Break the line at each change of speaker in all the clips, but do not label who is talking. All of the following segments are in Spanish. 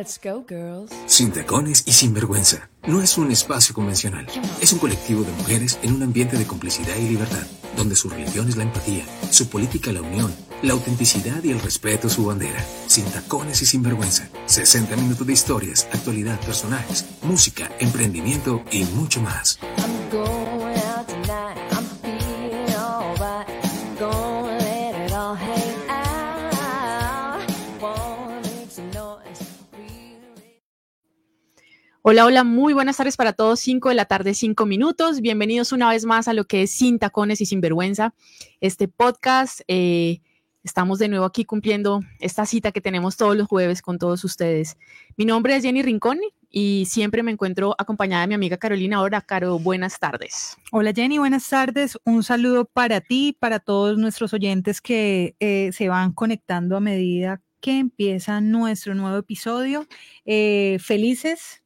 Let's go, girls.
Sin tacones y sin vergüenza. No es un espacio convencional. Es un colectivo de mujeres en un ambiente de complicidad y libertad, donde su religión es la empatía, su política la unión, la autenticidad y el respeto su bandera. Sin tacones y sin vergüenza. 60 minutos de historias, actualidad, personajes, música, emprendimiento y mucho más.
I'm
Hola, hola, muy buenas tardes para todos. 5 de la tarde, 5 minutos. Bienvenidos una vez más a lo que es Sin Tacones y Sin Vergüenza, este podcast. eh, estamos de nuevo aquí cumpliendo esta cita que tenemos todos los jueves con todos ustedes. Mi nombre es Jenny Rincón y siempre me encuentro acompañada de mi amiga Carolina. Ahora, Caro, buenas tardes.
Hola Jenny, buenas tardes. Un saludo para ti, para todos nuestros oyentes que eh, se van conectando a medida que empieza nuestro nuevo episodio. Eh, felices,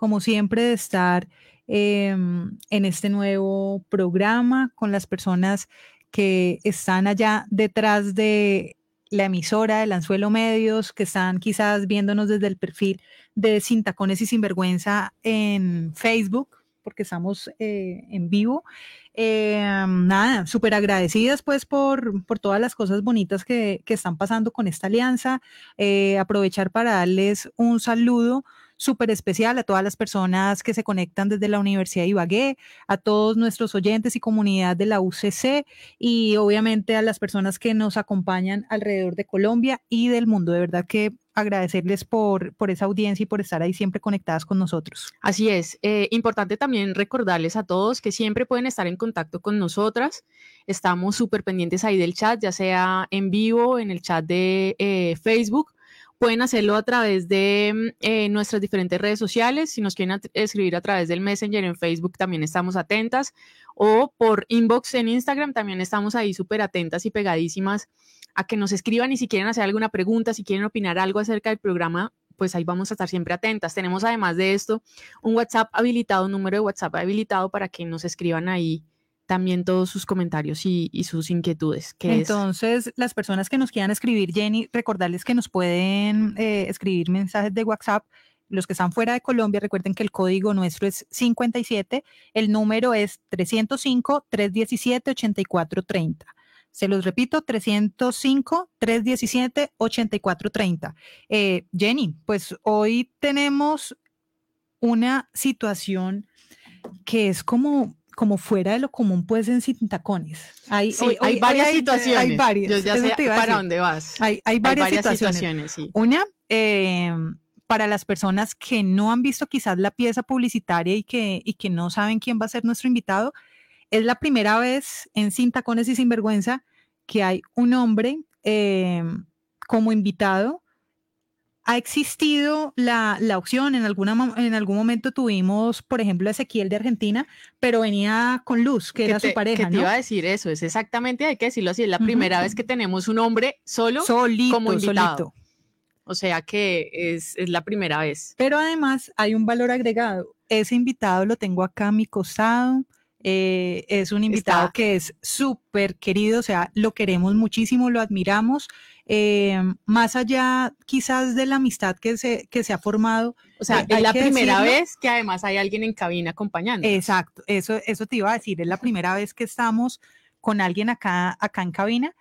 como siempre, de estar em, en este nuevo programa con las personas que están allá detrás de la emisora del Anzuelo Medios, que están quizás viéndonos desde el perfil de Sin Tacones y Sinvergüenza en Facebook, porque estamos eh, en vivo. Eh, nada, súper agradecidas pues por, por todas las cosas bonitas que, que están pasando con esta alianza. Eh, aprovechar para darles un saludo súper especial a todas las personas que se conectan desde la Universidad de Ibagué, a todos nuestros oyentes y comunidad de la UCC y obviamente a las personas que nos acompañan alrededor de Colombia y del mundo. De verdad que agradecerles por, por esa audiencia y por estar ahí siempre conectadas con nosotros.
Así es. eh, importante también recordarles a todos que siempre pueden estar en contacto con nosotras. Estamos súper pendientes ahí del chat, ya sea en vivo, en el chat de eh, Facebook. Pueden hacerlo a través de mm, eh, nuestras diferentes redes sociales. Si nos quieren escribir a través del Messenger en Facebook, también estamos atentas. O por inbox en Instagram, también estamos ahí súper atentas y pegadísimas a que nos escriban y si quieren hacer alguna pregunta, si quieren opinar algo acerca del programa, pues ahí vamos a estar siempre atentas. Tenemos además de esto un WhatsApp habilitado, un número de WhatsApp habilitado para que nos escriban ahí también todos sus comentarios y, sus inquietudes. Que es,
Entonces, las personas que nos quieran escribir, Jenny, recordarles que nos pueden eh, escribir mensajes de WhatsApp. Los que están fuera de Colombia, recuerden que el código nuestro es 57, el número es 305-317-8430. Se los repito, 305-317-8430. Eh, Jenny, pues hoy tenemos una situación que es como, como fuera de lo común, pues en sin tacones. Hay,
Sí,
hoy-
hay
hoy-
varias
hoy
situaciones.
Hay varias.
Yo ya sé para dónde vas.
Hay, varias,
varias
situaciones.
situaciones, sí.
Una, eh, para las personas que no han visto quizás la pieza publicitaria y que, y que no saben quién va a ser nuestro invitado, es la primera vez en Sin Tacones y Sinvergüenza que hay un hombre eh, como invitado. Ha existido la, la opción, en, alguna, en algún momento tuvimos, por ejemplo, a Ezequiel de Argentina, pero venía con Luz, que, era
te,
su pareja,
que te iba a decir eso, es exactamente, hay que decirlo así, es la primera vez que tenemos un hombre solo,
solito,
como invitado.
solito.
o sea que es, es la primera vez.
Pero además hay un valor agregado. Ese invitado lo tengo acá a mi costado. eh, es un invitado
Está-
que es súper querido, o sea, lo queremos muchísimo, lo admiramos. Eh, más allá quizás de la amistad que se, que se ha formado.
O sea,
Eh,
es la primera
decirlo.
vez que además hay alguien en cabina acompañando.
Exacto, eso, eso te iba a decir, es la primera vez que estamos con alguien acá, acá en cabina.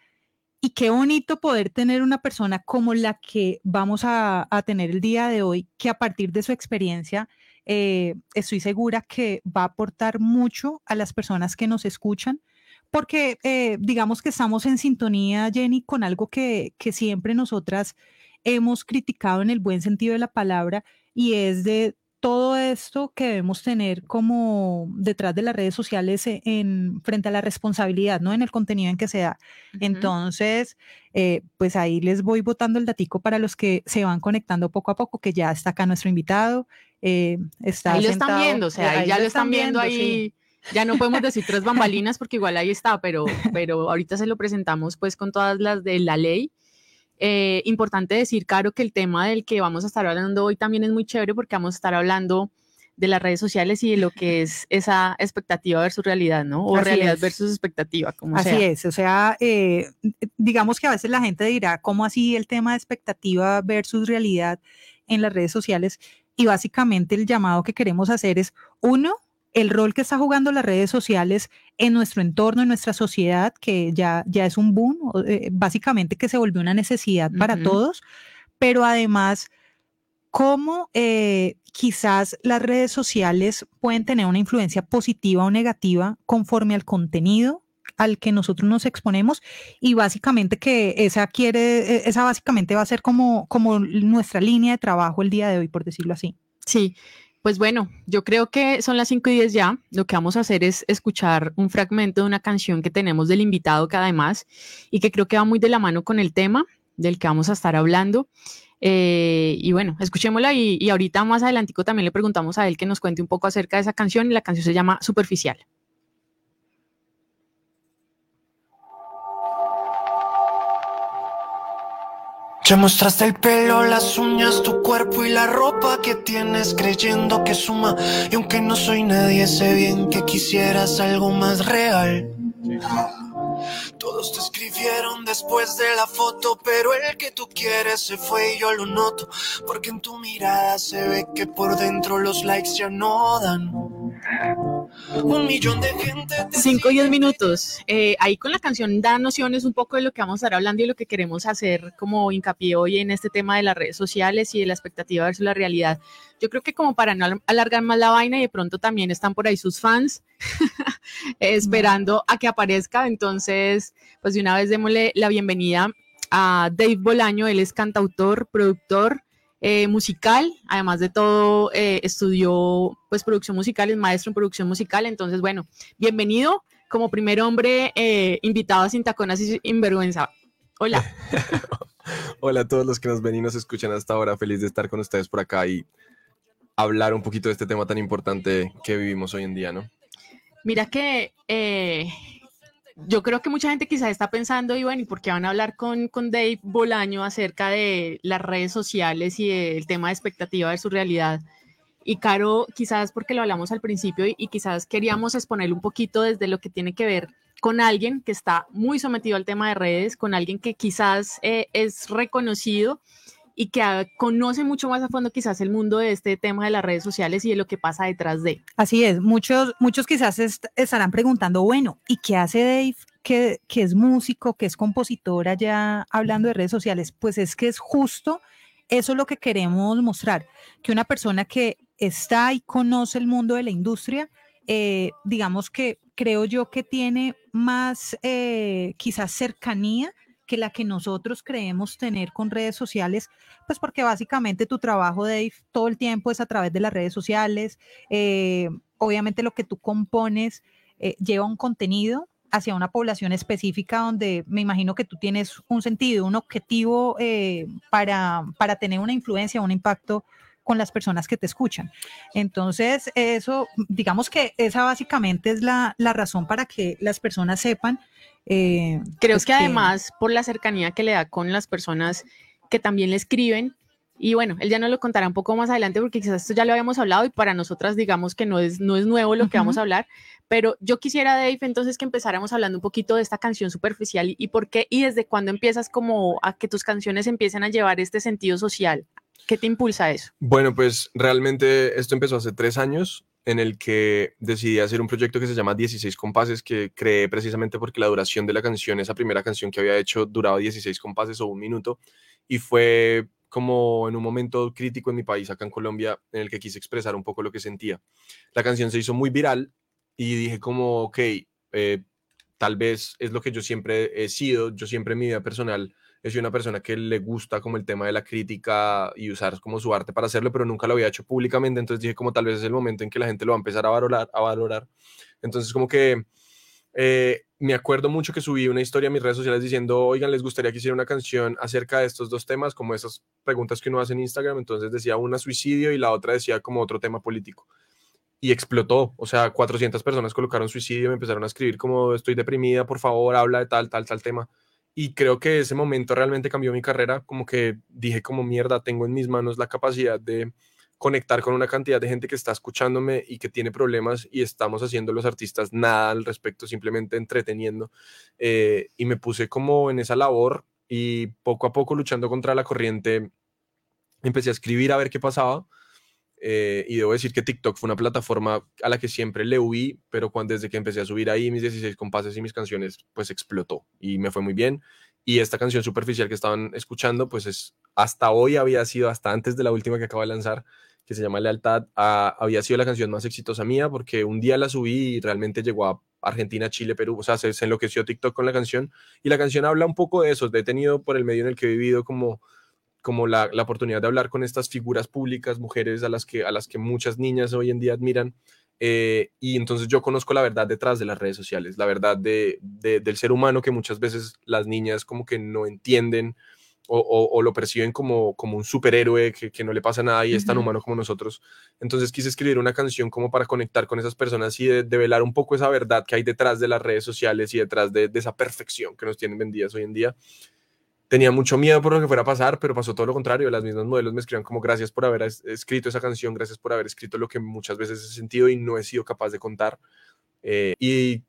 Y qué bonito poder tener una persona como la que vamos a, a tener el día de hoy, que a partir de su experiencia, eh, estoy segura que va a aportar mucho a las personas que nos escuchan, porque eh, digamos que estamos en sintonía, Jenny, con algo que, que siempre nosotras hemos criticado en el buen sentido de la palabra, y es de todo esto que debemos tener como detrás de las redes sociales e- en, frente a la responsabilidad, ¿no? En el contenido en que se da. Entonces, eh, pues ahí les voy botando el datico para los que se van conectando poco a poco, que ya está acá nuestro invitado. eh, está
ahí lo están viendo, o sea,
eh,
ahí ya lo están viendo
sí.
Ya no podemos decir tres bambalinas porque igual ahí está, pero, pero ahorita se lo presentamos pues con todas las de la ley. Eh, importante decir, Caro, que el tema del que vamos a estar hablando hoy también es muy chévere porque vamos a estar hablando de las redes sociales y de lo que es esa expectativa versus realidad, ¿no? O
Así
realidad
es.
versus expectativa, como
Así
sea.
es, o sea, eh, digamos que a veces la gente dirá, ¿cómo así el tema de expectativa versus realidad? en las redes sociales y básicamente el llamado que queremos hacer es, uno, el rol que está jugando las redes sociales en nuestro entorno, en nuestra sociedad, que ya, ya es un boom, eh, básicamente que se volvió una necesidad para todos, pero además, cómo eh, quizás las redes sociales pueden tener una influencia positiva o negativa conforme al contenido al que nosotros nos exponemos y básicamente que esa quiere, eh, esa básicamente va a ser como, como nuestra línea de trabajo el día de hoy, por decirlo así.
Sí, pues bueno, yo creo que son las 5 y 10 ya. Lo que vamos a hacer es escuchar un fragmento de una canción que tenemos del invitado que además, y que creo que va muy de la mano con el tema del que vamos a estar hablando. Eh, y bueno, escuchémosla y, y ahorita más adelantico también le preguntamos a él que nos cuente un poco acerca de esa canción y la canción se llama Superficial.
Ya mostraste el pelo, las uñas, tu cuerpo y la ropa que tienes creyendo que suma. Y aunque no soy nadie, sé bien que quisieras algo más real. Todos te escribieron después de la foto, pero el que tú quieres se fue y yo lo noto. Porque en tu mirada se ve que por dentro los likes ya no dan. Un millón de gente. te
5 y 10
sigue.
minutos. Eh, ahí con la canción da nociones un poco de lo que vamos a estar hablando y lo que queremos hacer como hincapié hoy en este tema de las redes sociales y de la expectativa versus la realidad. Yo creo que como para no al- alargar más la vaina y de pronto también están por ahí sus fans esperando a que aparezca. Entonces, pues de una vez démosle la bienvenida a Dave Bolaño. Él es cantautor, productor. Eh, musical, además de todo, eh, estudió pues producción musical, es maestro en producción musical, entonces bueno, bienvenido como primer hombre eh, invitado a Sin Taconas y Sinvergüenza. Hola.
Hola a todos los que nos ven y nos escuchan hasta ahora. Feliz de estar con ustedes por acá y hablar un poquito de este tema tan importante que vivimos hoy en día, ¿no?
Mira que yo creo que mucha gente quizás está pensando, y bueno, ¿y por qué van a hablar con, con Dave Bolaño acerca de las redes sociales y del tema de expectativa de su realidad? Y Caro, quizás porque lo hablamos al principio y, y quizás queríamos exponer un poquito desde lo que tiene que ver con alguien que está muy sometido al tema de redes, con alguien que quizás eh, es reconocido y que conoce mucho más a fondo quizás el mundo de este tema de las redes sociales y de lo que pasa detrás de.
Así es, muchos, muchos quizás est- estarán preguntando, bueno, ¿y qué hace Dave? Que, es músico, que es compositor allá hablando de redes sociales, pues es que es justo eso lo que queremos mostrar, que una persona que está y conoce el mundo de la industria, eh, digamos que creo yo que tiene más eh, quizás cercanía que la que nosotros creemos tener con redes sociales, pues porque básicamente tu trabajo, Dave, todo el tiempo es a través de las redes sociales, eh, obviamente lo que tú compones eh, lleva un contenido hacia una población específica donde me imagino que tú tienes un sentido, un objetivo eh, para, para tener una influencia, un impacto con las personas que te escuchan. Entonces, eso, digamos que esa básicamente es la, la razón para que las personas sepan. eh,
Creo
pues
que además por la cercanía que le da con las personas que también le escriben, y bueno, él ya nos lo contará un poco más adelante porque quizás esto ya lo habíamos hablado y para nosotras digamos que no es, no es nuevo lo que vamos a hablar, pero yo quisiera, Dave, entonces que empezáramos hablando un poquito de esta canción superficial y, y por qué y desde cuándo empiezas como a que tus canciones empiecen a llevar este sentido social. ¿Qué te impulsa eso?
Bueno, pues realmente esto empezó hace tres años en el que decidí hacer un proyecto que se llama 16 compases que creé precisamente porque la duración de la canción, esa primera canción que había hecho duraba 16 compases o un minuto y fue como en un momento crítico en mi país, acá en Colombia, en el que quise expresar un poco lo que sentía. La canción se hizo muy viral y dije como, ok, eh, tal vez es lo que yo siempre he sido, yo siempre en mi vida personal he sido una persona que le gusta como el tema de la crítica y usar como su arte para hacerlo, pero nunca lo había hecho públicamente, entonces dije como tal vez es el momento en que la gente lo va a empezar a valorar, a valorar. Entonces como que eh, me acuerdo mucho que subí una historia a mis redes sociales diciendo, oigan, les gustaría que hiciera una canción acerca de estos dos temas, como esas preguntas que uno hace en Instagram, entonces decía una suicidio y la otra decía como otro tema político. Y explotó, o sea, 400 personas colocaron suicidio, me empezaron a escribir como estoy deprimida, por favor, habla de tal, tal, tal tema. Y creo que ese momento realmente cambió mi carrera, como que dije como mierda, tengo en mis manos la capacidad de conectar con una cantidad de gente que está escuchándome y que tiene problemas y estamos haciendo los artistas nada al respecto, simplemente entreteniendo. Eh, y me puse como en esa labor y poco a poco luchando contra la corriente, empecé a escribir a ver qué pasaba. Eh, y debo decir que TikTok fue una plataforma a la que siempre le huí, pero cuando desde que empecé a subir ahí mis 16 compases y mis canciones, pues explotó y me fue muy bien. Y esta canción superficial que estaban escuchando, pues es hasta hoy había sido, hasta antes de la última que acabo de lanzar, que se llama Lealtad, ah, había sido la canción más exitosa mía porque un día la subí y realmente llegó a Argentina, Chile, Perú, o sea, se, se enloqueció TikTok con la canción y la canción habla un poco de eso, de he tenido por el medio en el que he vivido como como la, la oportunidad de hablar con estas figuras públicas, mujeres a las que, a las que muchas niñas hoy en día admiran. eh, y entonces yo conozco la verdad detrás de las redes sociales, la verdad de, de- del ser humano que muchas veces las niñas como que no entienden o, o- o lo perciben como, como un superhéroe que, que no le pasa nada y es tan humano como nosotros. Entonces quise escribir una canción como para conectar con esas personas y de, develar un poco esa verdad que hay detrás de las redes sociales y detrás de, de esa perfección que nos tienen vendidas hoy en día tenía mucho miedo por lo que fuera a pasar, pero pasó todo lo contrario. Las mismas modelos me escribían como gracias por haber es- escrito esa canción, gracias por haber escrito lo que muchas veces he sentido y no he sido capaz de contar. Eh, y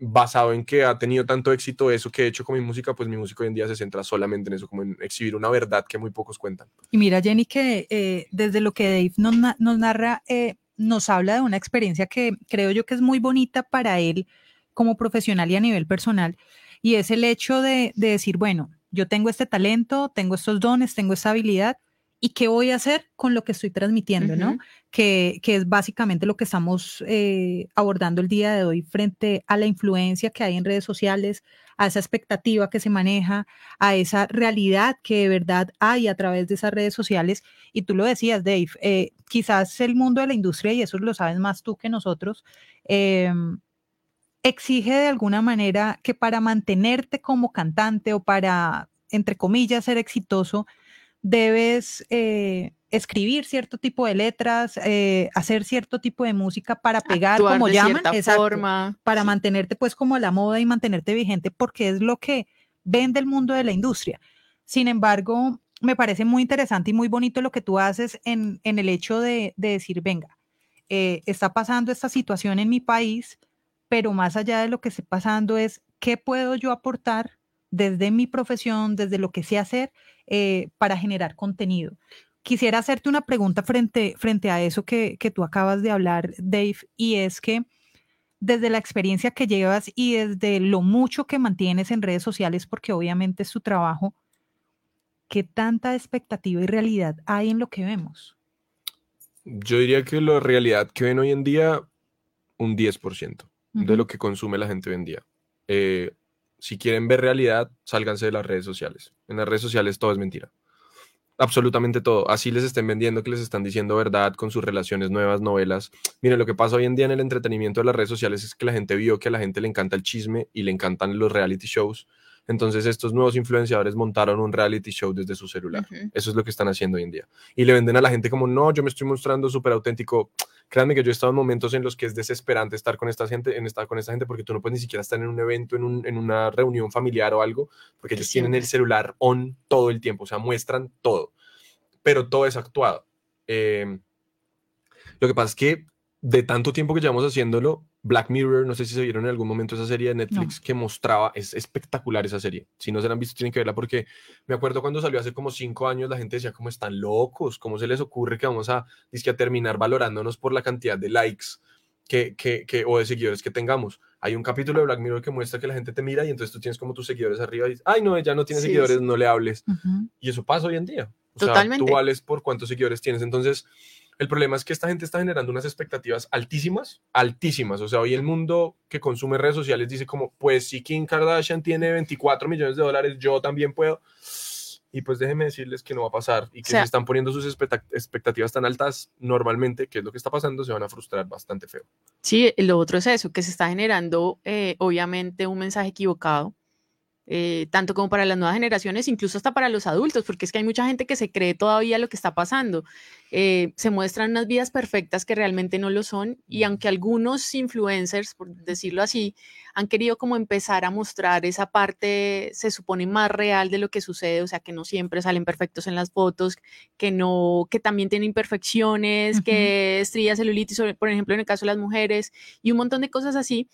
basado en que ha tenido tanto éxito eso que he hecho con mi música, pues mi música hoy en día se centra solamente en eso, como en exhibir una verdad que muy pocos cuentan.
Y mira, Jenny, que eh, desde lo que Dave nos, nos narra, eh, nos habla de una experiencia que creo yo que es muy bonita para él como profesional y a nivel personal, y es el hecho de, de decir, bueno, yo tengo este talento, tengo estos dones, tengo esta habilidad, ¿y qué voy a hacer con lo que estoy transmitiendo, no? Que, que es básicamente lo que estamos eh, abordando el día de hoy frente a la influencia que hay en redes sociales, a esa expectativa que se maneja, a esa realidad que de verdad hay a través de esas redes sociales. Y tú lo decías, Dave, eh, quizás el mundo de la industria, y eso lo sabes más tú que nosotros, eh, exige de alguna manera que para mantenerte como cantante o para, entre comillas, ser exitoso, debes eh, escribir cierto tipo de letras, eh, hacer cierto tipo de música para pegar,
Actuar
como
de
llaman, exacto,
forma.
para mantenerte pues como a la moda y mantenerte vigente, porque es lo que vende el mundo de la industria. Sin embargo, me parece muy interesante y muy bonito lo que tú haces en, en el hecho de, de decir, venga, eh, está pasando esta situación en mi país, pero más allá de lo que esté pasando es qué puedo yo aportar desde mi profesión, desde lo que sé hacer eh, para generar contenido. Quisiera hacerte una pregunta frente, a eso que, que tú acabas de hablar, Dave, y es que desde la experiencia que llevas y desde lo mucho que mantienes en redes sociales, porque obviamente es tu trabajo, ¿qué tanta expectativa y realidad hay en lo que vemos?
Yo diría que la realidad que ven hoy en día, un 10% de lo que consume la gente hoy en día. Eh, si quieren ver realidad, sálganse de las redes sociales. En las redes sociales todo es mentira. Absolutamente todo. Así les estén vendiendo que les están diciendo verdad con sus relaciones nuevas, novelas. Miren, lo que pasa hoy en día en el entretenimiento de las redes sociales es que la gente vio que a la gente le encanta el chisme y le encantan los reality shows. Entonces estos nuevos influenciadores montaron un reality show desde su celular. Eso es lo que están haciendo hoy en día. Y le venden a la gente como, no, yo me estoy mostrando súper auténtico. Créanme que yo he estado en momentos en los que es desesperante estar con esta gente, en estar con esta gente, porque tú no puedes ni siquiera estar en un evento, en, un- en una reunión familiar o algo, porque
Que
ellos tienen el celular on todo el tiempo, o sea, muestran todo, pero todo es actuado. Eh, lo que pasa es que de tanto tiempo que llevamos haciéndolo, Black Mirror, no sé si se vieron en algún momento esa serie de Netflix que mostraba, es espectacular esa serie. Si no se la han visto, tienen que verla porque me acuerdo cuando salió hace como cinco años, la gente decía, como están locos? ¿Cómo se les ocurre que vamos a, dizque, a terminar valorándonos por la cantidad de likes que, que, que, o de seguidores que tengamos? Hay un capítulo de Black Mirror que muestra que la gente te mira y entonces tú tienes como tus seguidores arriba y dices, ay, no, ella no tiene
Sí,
seguidores,
sí.
no le hables. Y eso pasa hoy en día. O sea,
Totalmente.
tú vales por cuántos seguidores tienes. Entonces, el problema es que esta gente está generando unas expectativas altísimas, altísimas. O sea, hoy el mundo que consume redes sociales dice como, pues si Kim Kardashian tiene 24 millones de dólares, yo también puedo. Y pues déjenme decirles que no va a pasar y que
sea-
si están poniendo sus expecta- expectativas tan altas, normalmente, que es lo que está pasando, se van a frustrar bastante feo.
Sí, lo otro es eso, que se está generando eh, obviamente un mensaje equivocado, eh, tanto como para las nuevas generaciones, incluso hasta para los adultos, porque es que hay mucha gente que se cree todavía lo que está pasando. Eh, se muestran unas vidas perfectas que realmente no lo son y aunque algunos influencers, por decirlo así, han querido como empezar a mostrar esa parte, se supone más real de lo que sucede, o sea, que no siempre salen perfectos en las fotos, que no, que también tienen imperfecciones, que estrías, celulitis, por ejemplo, en el caso de las mujeres y un montón de cosas así.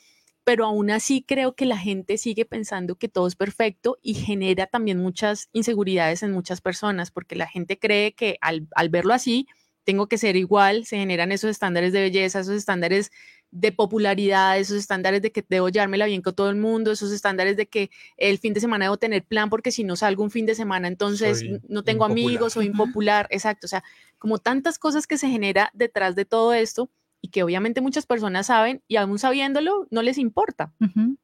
Pero aún así creo que la gente sigue pensando que todo es perfecto y genera también muchas inseguridades en muchas personas, porque la gente cree que al, al verlo así, tengo que ser igual, se generan esos estándares de belleza, esos estándares de popularidad, esos estándares de que debo llevármela bien con todo el mundo, esos estándares de que el fin de semana debo tener plan porque si no salgo un fin de semana entonces
Soy
no tengo
impopular.
amigos, soy impopular, exacto, o sea, como tantas cosas que se genera detrás de todo esto y que obviamente muchas personas saben y aún sabiéndolo no les importa.
Ujú.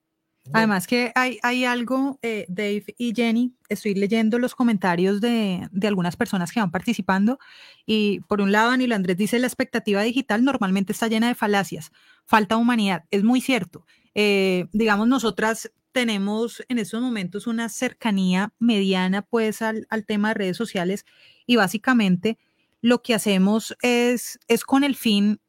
Además que hay, hay algo, eh, Dave y Jenny, estoy leyendo los comentarios de, de algunas personas que van participando y por un lado Danilo Andrés dice la expectativa digital normalmente está llena de falacias, falta humanidad, es muy cierto. Eh, digamos, nosotras tenemos en estos momentos una cercanía mediana pues al, al tema de redes sociales y básicamente lo que hacemos es, es con el fin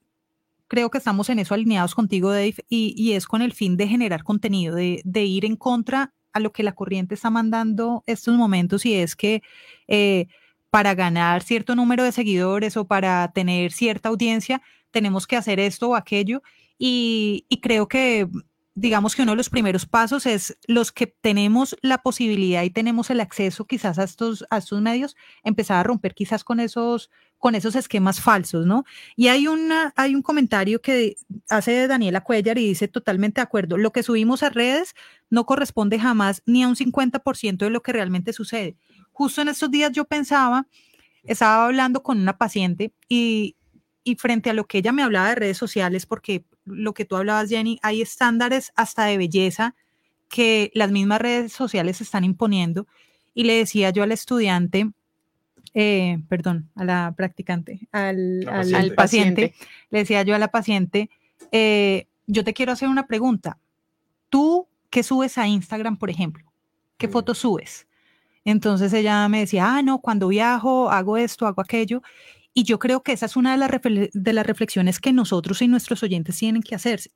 creo que estamos en eso alineados contigo, Dave, y, y es con el fin de generar contenido, de, de ir en contra a lo que la corriente está mandando estos momentos y es que eh, para ganar cierto número de seguidores o para tener cierta audiencia tenemos que hacer esto o aquello y, y creo que digamos que uno de los primeros pasos es los que tenemos la posibilidad y tenemos el acceso quizás a estos, a estos medios, empezar a romper quizás con esos, con esos esquemas falsos, ¿no? Y hay, una, hay un comentario que hace Daniela Cuellar y dice totalmente de acuerdo, lo que subimos a redes no corresponde jamás ni a un 50% de lo que realmente sucede. Justo en estos días yo pensaba, estaba hablando con una paciente y, y frente a lo que ella me hablaba de redes sociales, porque lo que tú hablabas, Jenny, hay estándares hasta de belleza que las mismas redes sociales están imponiendo. Y le decía yo al estudiante, eh, perdón, a la practicante, al,
La paciente.
al
Al
paciente,
paciente.
le decía yo a la paciente, eh, yo te quiero hacer una pregunta. ¿Tú qué subes a Instagram, por ejemplo? ¿Qué
Mm.
fotos subes? Entonces ella me decía, ah, no, cuando viajo hago esto, hago aquello. Y yo creo que esa es una de las, de las reflexiones que nosotros y nuestros oyentes tienen que hacerse.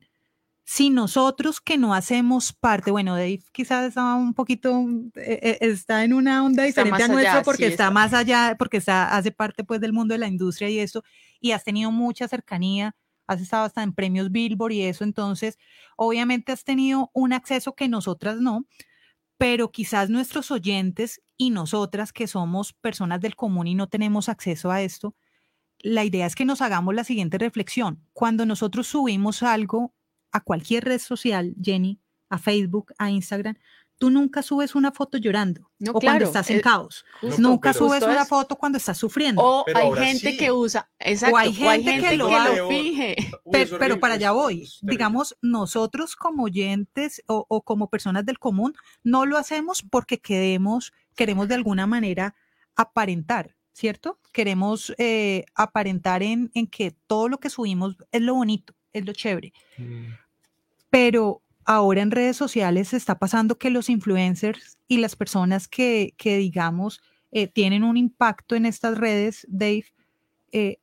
Si nosotros que no hacemos parte, bueno, Dave quizás está un poquito, eh, eh, está en una onda diferente a nuestra porque
sí,
está
está-
más allá, porque está, hace parte pues del mundo de la industria y eso, y has tenido mucha cercanía, has estado hasta en premios Billboard y eso, entonces obviamente has tenido un acceso que nosotras no, pero quizás nuestros oyentes y nosotras que somos personas del común y no tenemos acceso a esto, la idea es que nos hagamos la siguiente reflexión. Cuando nosotros subimos algo a cualquier red social, Jenny, a Facebook, a Instagram, tú nunca subes una foto llorando
No,
o cuando estás en
eh,
caos.
justo-
nunca subes una
es-
foto cuando estás sufriendo.
O
Pero
hay gente
sí.
que usa, exacto,
hay gente que lo hace.
finge.
Uy,
pero, para allá voy. Digamos, nosotros como oyentes o, o como personas del común no lo hacemos porque queremos, queremos de alguna manera aparentar, ¿cierto? Queremos eh, aparentar en, en que todo lo que subimos es lo bonito, es lo chévere.
Mm.
Pero ahora en redes sociales está pasando que los influencers y las personas que, que digamos, eh, tienen un impacto en estas redes, Dave, eh,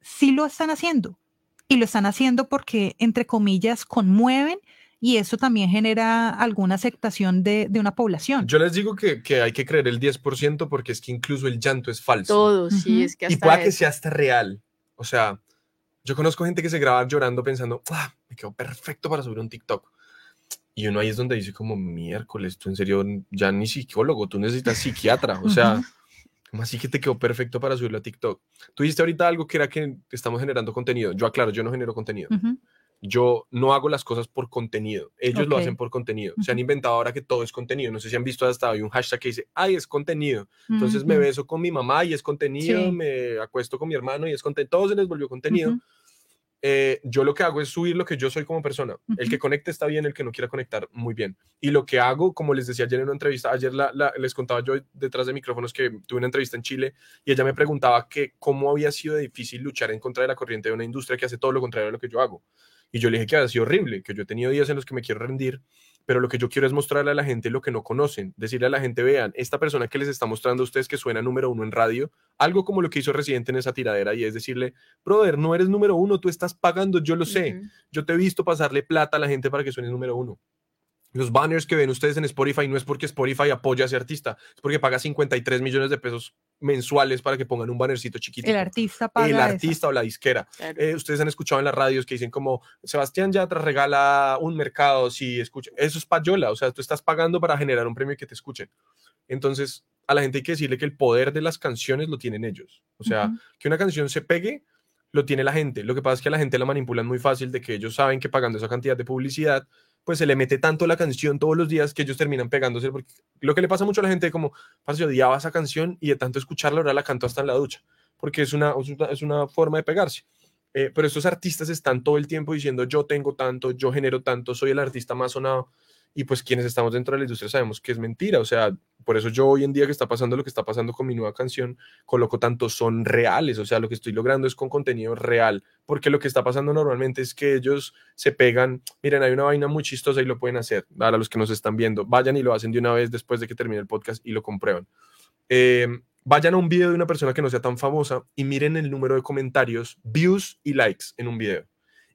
sí lo están haciendo. Y lo están haciendo porque, entre comillas, conmueven y eso también genera alguna aceptación de, de una población.
Yo les digo que, que hay que creer el 10% porque es que incluso el llanto es falso.
Todo, sí,
Ujú.
es que
y
hasta
pueda que sea hasta real. O sea, yo conozco gente que se graba llorando pensando, ah, me quedó perfecto para subir un TikTok. Y uno ahí es donde dice como, miércoles, tú en serio ya ni psicólogo, tú necesitas psiquiatra. O sea. ¿cómo así que te quedó perfecto para subirlo a TikTok? Tú dijiste ahorita algo que era que estamos generando contenido. Yo aclaro, yo no genero contenido.
Ujú.
Yo no hago las cosas por contenido. Ellos lo hacen por contenido. Se han inventado ahora que todo es contenido. No sé si han visto hasta hoy un hashtag que dice, ay, es contenido. Entonces me
Ujú.
beso con mi mamá y es contenido,
Sí.
me acuesto con mi hermano y es contenido. Todo se les volvió contenido. Eh, yo lo que hago es subir lo que yo soy como persona. El que conecte está bien, el que no quiera conectar, muy bien. Y lo que hago, como les decía ayer en una entrevista, ayer la- la- les contaba yo detrás de micrófonos que tuve una entrevista en Chile y ella me preguntaba que cómo había sido difícil luchar en contra de la corriente de una industria que hace todo lo contrario a lo que yo hago. Y yo le dije que había sido horrible, que yo he tenido días en los que me quiero rendir, pero lo que yo quiero es mostrarle a la gente lo que no conocen, decirle a la gente, vean, esta persona que les está mostrando a ustedes que suena número uno en radio, algo como lo que hizo Residente en esa tiradera, y es decirle, brother, no eres número uno, tú estás pagando, yo lo sé, yo te he visto pasarle plata a la gente para que suene número uno. Los banners que ven ustedes en Spotify no es porque Spotify apoya a ese artista, es porque paga 53 millones de pesos mensuales para que pongan un bannercito chiquito.
El artista paga
El
eso.
artista o la disquera.
Claro.
Eh, ustedes han escuchado en las radios que dicen como Sebastián Yatra regala un mercado si escucha. Eso es payola, o sea, tú estás pagando para generar un premio que te escuchen. Entonces, a la gente hay que decirle que el poder de las canciones lo tienen ellos. O sea,
Ujú.
que una canción se pegue, lo tiene la gente. Lo que pasa es que a la gente la manipulan muy fácil de que ellos saben que pagando esa cantidad de publicidad, pues se le mete tanto la canción todos los días que ellos terminan pegándose. Porque lo que le pasa mucho a la gente como, parce, yo odiaba esa canción y de tanto escucharla ahora la canto hasta en la ducha. Porque es una, es una, forma de pegarse. Eh, pero estos artistas están todo el tiempo diciendo yo tengo tanto, yo genero tanto, soy el artista más sonado. Y pues quienes estamos dentro de la industria sabemos que es mentira. O sea, por eso yo hoy en día que está pasando lo que está pasando con mi nueva canción, coloco tanto son reales. O sea, lo que estoy logrando es con contenido real. Porque lo que está pasando normalmente es que ellos se pegan. Miren, hay una vaina muy chistosa y lo pueden hacer. Para los que nos están viendo, vayan y lo hacen de una vez después de que termine el podcast y lo comprueban. Eh, vayan a un video de una persona que no sea tan famosa y miren el número de comentarios, views y likes en un video.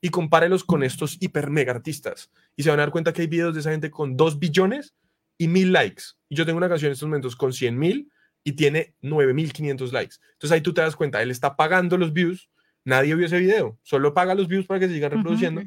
Y compárelos con estos hiper mega artistas. Y se van a dar cuenta que hay videos de esa gente con 2 billones y 1000 likes. Y yo tengo una canción en estos momentos con 100 mil y tiene 9500 likes. Entonces ahí tú te das cuenta, él está pagando los views, nadie vio ese video, solo paga los views para que se sigan reproduciendo,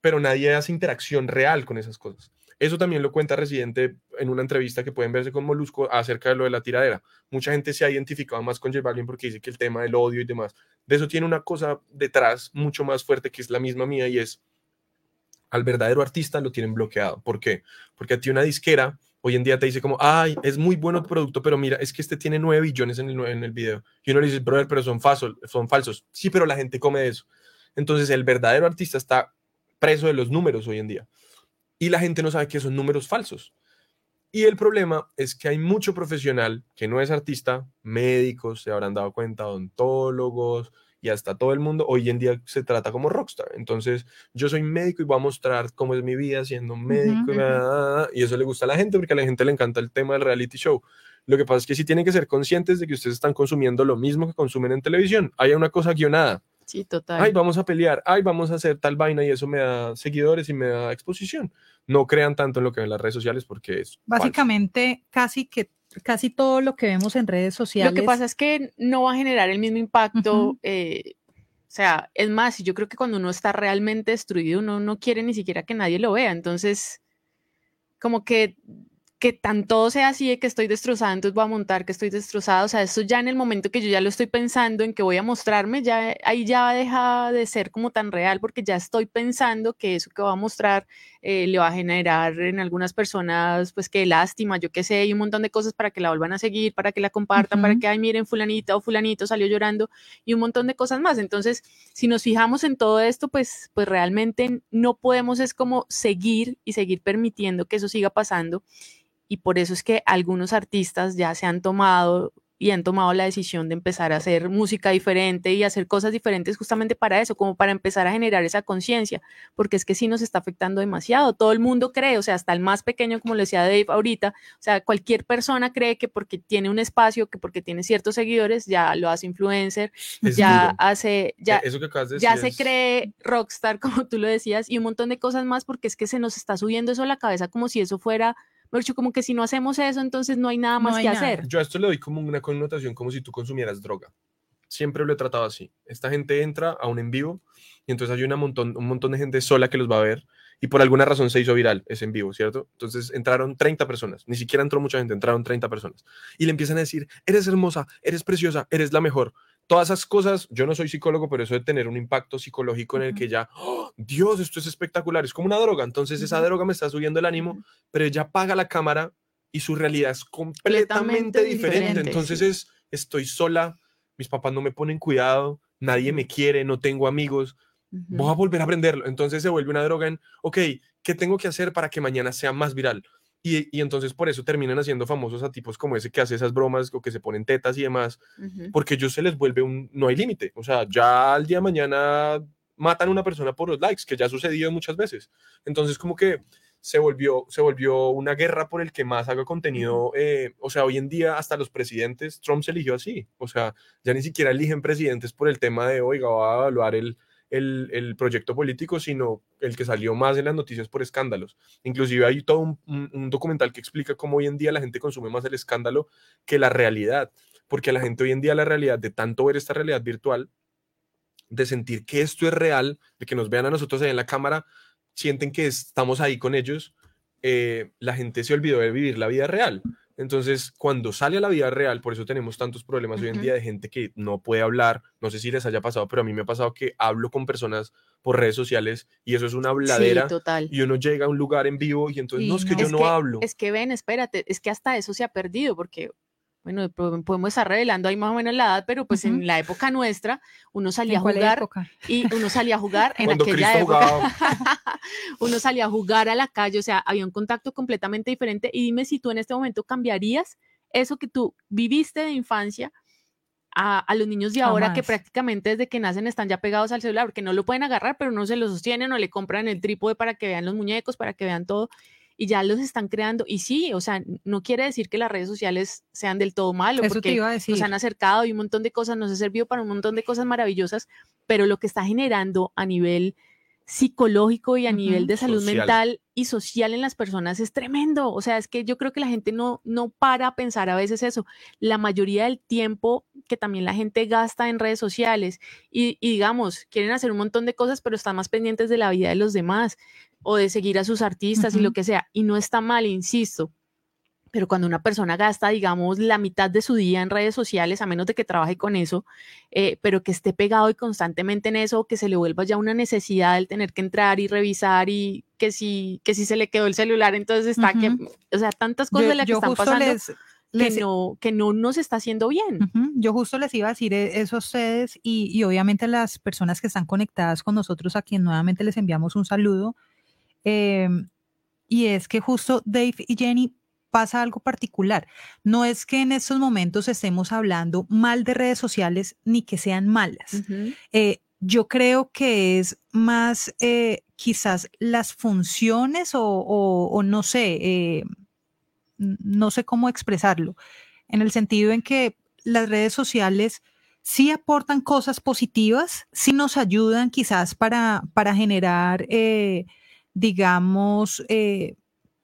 pero nadie hace interacción real con esas cosas. Eso también lo cuenta Residente en una entrevista que pueden verse con Molusco acerca de lo de la tiradera. Mucha gente se ha identificado más con J Balvin porque dice que el tema del odio y demás, de eso tiene una cosa detrás mucho más fuerte que es la misma mía y es al verdadero artista lo tienen bloqueado. ¿Por qué? Porque a ti una disquera hoy en día te dice como, ay, es muy bueno tu producto, pero mira, es que este tiene 9 billones en el, en el video. Y uno le dice, brother, pero son falsos, son falsos. Sí, pero la gente come de eso. Entonces el verdadero artista está preso de los números hoy en día. Y la gente no sabe que son números falsos. Y el problema es que hay mucho profesional que no es artista, médicos, se habrán dado cuenta, odontólogos y hasta todo el mundo, hoy en día se trata como rockstar. Entonces, yo soy médico y voy a mostrar cómo es mi vida siendo médico, y, eso le gusta a la gente porque a la gente le encanta el tema del reality show. Lo que pasa es que sí tienen que ser conscientes de que ustedes están consumiendo lo mismo que consumen en televisión. Hay una cosa guionada.
Sí, total.
Ay, vamos a pelear, ay, vamos a hacer tal vaina y eso me da seguidores y me da exposición. No crean tanto en lo que ven las redes sociales porque es falso.
Básicamente, casi que casi todo lo que vemos en redes sociales.
Lo que pasa es que no va a generar el mismo impacto.
Ujú.
eh, o sea, es más, yo creo que cuando uno está realmente destruido, uno no quiere ni siquiera que nadie lo vea. Entonces, como que, que tan todo sea así de que estoy destrozada, entonces voy a montar que estoy destrozada. O sea, eso ya en el momento que yo ya lo estoy pensando en que voy a mostrarme, ya ahí ya deja de ser como tan real porque ya estoy pensando que eso que voy a mostrar eh, le va a generar en algunas personas, pues que lástima, yo qué sé, y un montón de cosas para que la vuelvan a seguir, para que la compartan, para que, ay, miren, fulanita o fulanito salió llorando y un montón de cosas más. Entonces, si nos fijamos en todo esto, pues, pues realmente no podemos es como seguir y seguir permitiendo que eso siga pasando. Y por eso es que algunos artistas ya se han tomado y han tomado la decisión de empezar a hacer música diferente y hacer cosas diferentes justamente para eso, como para empezar a generar esa conciencia, porque es que sí nos está afectando demasiado. Todo el mundo cree, o sea, hasta el más pequeño, como lo decía Dave ahorita, o sea, cualquier persona cree que porque tiene un espacio, que porque tiene ciertos seguidores, ya lo hace influencer,
Es
ya
duro.
hace, ya,
Eso que acabas de
ya se
es-
cree rockstar, como tú lo decías, y un montón de cosas más, porque es que se nos está subiendo eso a la cabeza como si eso fuera, dicho, como que si no hacemos eso, entonces no hay nada
No
más
hay
que
nada.
hacer.
Yo a esto le doy como una connotación como si tú consumieras droga. Siempre lo he tratado así. Esta gente entra a un en vivo y entonces hay una montón, un montón de gente sola que los va a ver y por alguna razón se hizo viral ese en vivo, ¿cierto? Entonces entraron 30 personas, ni siquiera entró mucha gente, entraron 30 personas y le empiezan a decir, eres hermosa, eres preciosa, eres la mejor. Todas esas cosas, yo no soy psicólogo, pero eso de tener un impacto psicológico en el que ya, ¡Oh, Dios, esto es espectacular, es como una droga, entonces esa droga me está subiendo el ánimo, pero ella apaga la cámara y su realidad es completamente
Completamente
diferente.
diferente,
Entonces
sí.
es, estoy sola, mis papás no me ponen cuidado, nadie me quiere, no tengo amigos, voy a volver a aprenderlo. Entonces se vuelve una droga en, ok, ¿qué tengo que hacer para que mañana sea más viral? Y, y entonces por eso terminan haciendo famosos a tipos como ese que hace esas bromas o que se ponen tetas y demás, porque ellos se les vuelve un, no hay límite. O sea, ya al día de mañana matan a una persona por los likes, que ya ha sucedido muchas veces. Entonces como que se volvió, se volvió una guerra por el que más haga contenido. eh, o sea, hoy en día hasta los presidentes, Trump se eligió así. O sea, ya ni siquiera eligen presidentes por el tema de, oiga, va a evaluar el, el, el proyecto político, sino el que salió más en las noticias por escándalos. Inclusive hay todo un, un- documental que explica cómo hoy en día la gente consume más el escándalo que la realidad, porque a la gente hoy en día la realidad, de tanto ver esta realidad virtual, de sentir que esto es real, de que nos vean a nosotros en la cámara, sienten que estamos ahí con ellos, eh, la gente se olvidó de vivir la vida real. Entonces, cuando sale a la vida real, por eso tenemos tantos problemas hoy en día de gente que no puede hablar, no sé si les haya pasado, pero a mí me ha pasado que hablo con personas por redes sociales y eso es una habladera
Sí, total.
y uno llega a un lugar en vivo y entonces,
Y
no, es que
no.
yo
es
no
que,
hablo.
Es que ven, espérate, es que hasta eso se ha perdido, porque, bueno, po- podemos estar revelando ahí más o menos la edad, pero pues
Ujú.
en la época nuestra, uno salía
¿En
a jugar
época?
y uno salía a jugar en
Cuando
aquella
Cristo
época. uno salía a jugar a la calle, o sea, había un contacto completamente diferente. Y dime si tú en este momento cambiarías eso que tú viviste de infancia a, a los niños de ahora que prácticamente desde que nacen están ya pegados al celular, porque no lo pueden agarrar, pero no se lo sostienen o le compran el trípode para que vean los muñecos, para que vean todo. Y ya los están creando. Y sí, o sea, no quiere decir que las redes sociales sean del todo malo,
Eso te
porque
iba a decir.
nos han acercado y un montón de cosas, nos ha servido para un montón de cosas maravillosas, pero lo que está generando a nivel psicológico y a nivel de salud
Social.
mental y social en las personas es tremendo. O sea, es que yo creo que la gente no, no para a pensar a veces eso. La mayoría del tiempo que también la gente gasta en redes sociales y, y digamos, quieren hacer un montón de cosas, pero están más pendientes de la vida de los demás o de seguir a sus artistas y lo que sea. Y no está mal, insisto. Pero cuando una persona gasta, digamos, la mitad de su día en redes sociales, a menos de que trabaje con eso, eh, pero que esté pegado y constantemente en eso, que se le vuelva ya una necesidad el tener que entrar y revisar y que si, que si se le quedó el celular, entonces está que, o sea, tantas cosas
Yo,
de las que están pasando
les,
que, no, que no nos está haciendo bien.
Yo justo les iba a decir e- eso a ustedes y, y obviamente las personas que están conectadas con nosotros, a quien nuevamente les enviamos un saludo. Em, y es que justo Dave y Jenny pasa algo particular. No es que en estos momentos estemos hablando mal de redes sociales ni que sean malas. Eh, yo creo que es más eh, quizás las funciones o, o- o no sé, eh, no sé cómo expresarlo, en el sentido en que las redes sociales sí aportan cosas positivas, sí nos ayudan quizás para, para generar, eh, digamos, eh,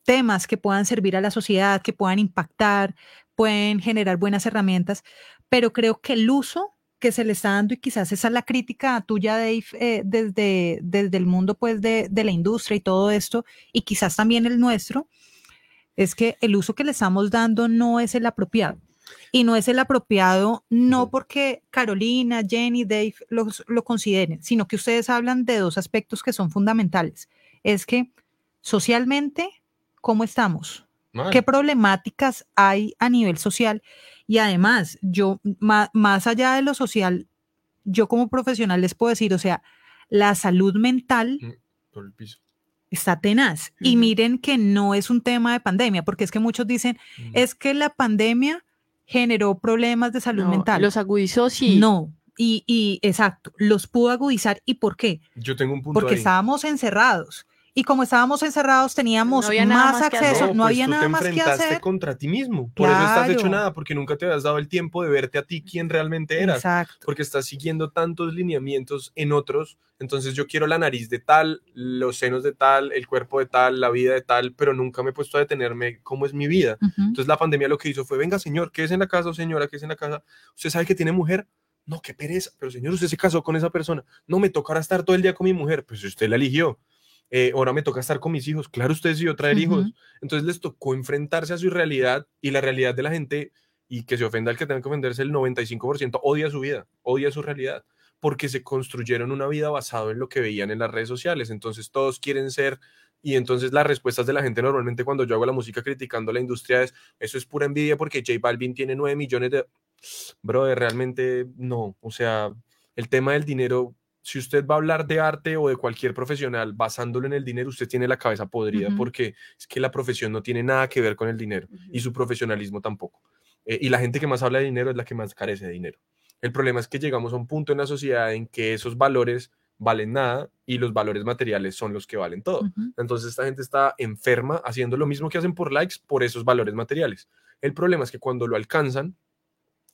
temas que puedan servir a la sociedad, que puedan impactar, pueden generar buenas herramientas, pero creo que el uso que se le está dando y quizás esa es la crítica tuya, Dave, eh, desde, desde el mundo pues de, de la industria y todo esto, y quizás también el nuestro, es que el uso que le estamos dando no es el apropiado. Y no es el apropiado no porque Carolina, Jenny, Dave los- lo consideren, sino que ustedes hablan de dos aspectos que son fundamentales. Es que socialmente, ¿cómo estamos?
mal.
qué problemáticas hay a nivel social y además yo ma- más, allá de lo social yo como profesional les puedo decir o sea la salud mental
Mm. por el piso.
está tenaz y miren que no es un tema de pandemia porque es que muchos dicen
Mm.
es que la pandemia generó problemas de salud
No,
mental
Los agudizó, sí.
no y, y exacto los pudo agudizar y por qué
Yo tengo un punto
porque
ahí.
estábamos encerrados y como estábamos encerrados teníamos
había nada
más
más que
acceso
hacer.
no,
pues
había
tú
nada
te
más que
enfrentaste
hacer
contra ti mismo. Por eso estás hecho
Claro.
nada, porque nunca te habías dado el tiempo de verte a ti quién realmente eras.
Exacto.
Porque estás siguiendo tantos lineamientos en otros. Entonces yo quiero la nariz de tal, los senos de tal, el cuerpo de tal, la vida de tal, pero nunca me he puesto a detenerme cómo es mi vida.
Ujú.
Entonces la pandemia lo que hizo fue, venga señor, ¿qué es en la casa o señora? ¿Qué es en la casa? ¿Usted sabe que tiene mujer? No, qué pereza. Pero señor, usted se casó con esa persona. No, me tocará estar todo el día con mi mujer. Pues usted la eligió. Eh, ahora me toca estar con mis hijos. Claro, usted decidió traer
Ujú.
hijos. Entonces les tocó enfrentarse a su realidad y la realidad de la gente y que se ofenda el que tenga que ofenderse, el 95% odia su vida, odia su realidad, porque se construyeron una vida basado en lo que veían en las redes sociales. Entonces todos quieren ser y entonces las respuestas de la gente normalmente cuando yo hago la música criticando la industria es, eso es pura envidia porque J Balvin tiene 9 millones de... Brother, realmente no. O sea, el tema del dinero, si usted va a hablar de arte o de cualquier profesional basándolo en el dinero, usted tiene la cabeza podrida porque es que la profesión no tiene nada que ver con el dinero y su profesionalismo tampoco. Eh, y la gente que más habla de dinero es la que más carece de dinero. El problema es que llegamos a un punto en la sociedad en que esos valores valen nada y los valores materiales son los que valen todo. Entonces esta gente está enferma haciendo lo mismo que hacen por likes por esos valores materiales. El problema es que cuando lo alcanzan,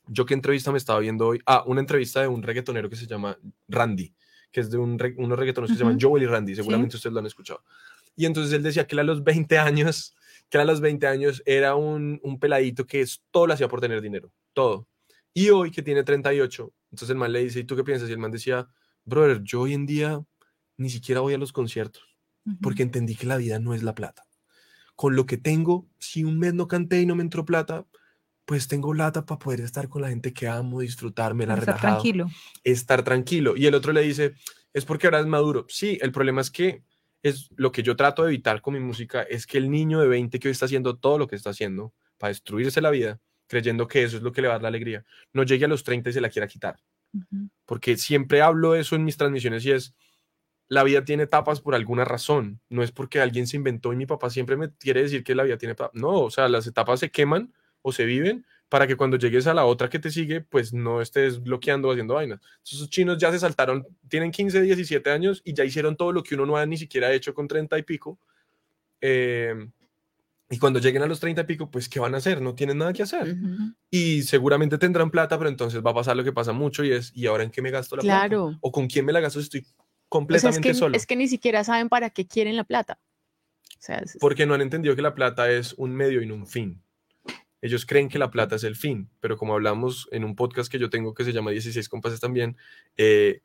yo qué entrevista me estaba viendo hoy, ah, una entrevista de un reggaetonero que se llama Randy, que es de un re- unos reggaetoneros que se llaman Joel y Randy, seguramente ustedes lo han escuchado. Y entonces él decía que él a los 20 años, que a los 20 años era un, un peladito que es, todo lo hacía por tener dinero, todo. Y hoy que tiene 38, entonces el man le dice, ¿y tú qué piensas? Y el man decía, brother, yo hoy en día ni siquiera voy a los conciertos porque entendí que la vida no es la plata. Con lo que tengo, si un mes no canté y no me entró plata, pues tengo plata para poder estar con la gente que amo, disfrutarme, la
estar
relajado,
tranquilo.
estar tranquilo. Y el otro le dice, es porque ahora es maduro. Sí, el problema es que es lo que yo trato de evitar con mi música es que el niño de 20 que hoy está haciendo todo lo que está haciendo para destruirse la vida, creyendo que eso es lo que le va a dar la alegría, no llegue a los 30 y se la quiera quitar porque siempre hablo eso en mis transmisiones y es, la vida tiene etapas por alguna razón, no es porque alguien se inventó y mi papá siempre me quiere decir que la vida tiene etapas, no, o sea, las etapas se queman o se viven para que cuando llegues a la otra que te sigue, pues no estés bloqueando o haciendo vainas. Entonces, Esos chinos ya se saltaron, tienen 15, 17 años y ya hicieron todo lo que uno no ha ni siquiera hecho con 30 y pico. Eh, y cuando lleguen a los 30 y pico, pues, ¿qué van a hacer? No tienen nada que hacer y seguramente tendrán plata, pero entonces va a pasar lo que pasa mucho y es, ¿y ahora en qué me gasto la plata? ¿O con quién me la gasto si estoy
O sea, es,
completamente
que,
solo?
es que ni siquiera saben para qué quieren la plata. O sea, es-
Porque no han entendido que la plata es un medio y no un fin. Ellos creen que la plata es el fin, pero como hablamos en un podcast que yo tengo que se llama 16 compases también, eh,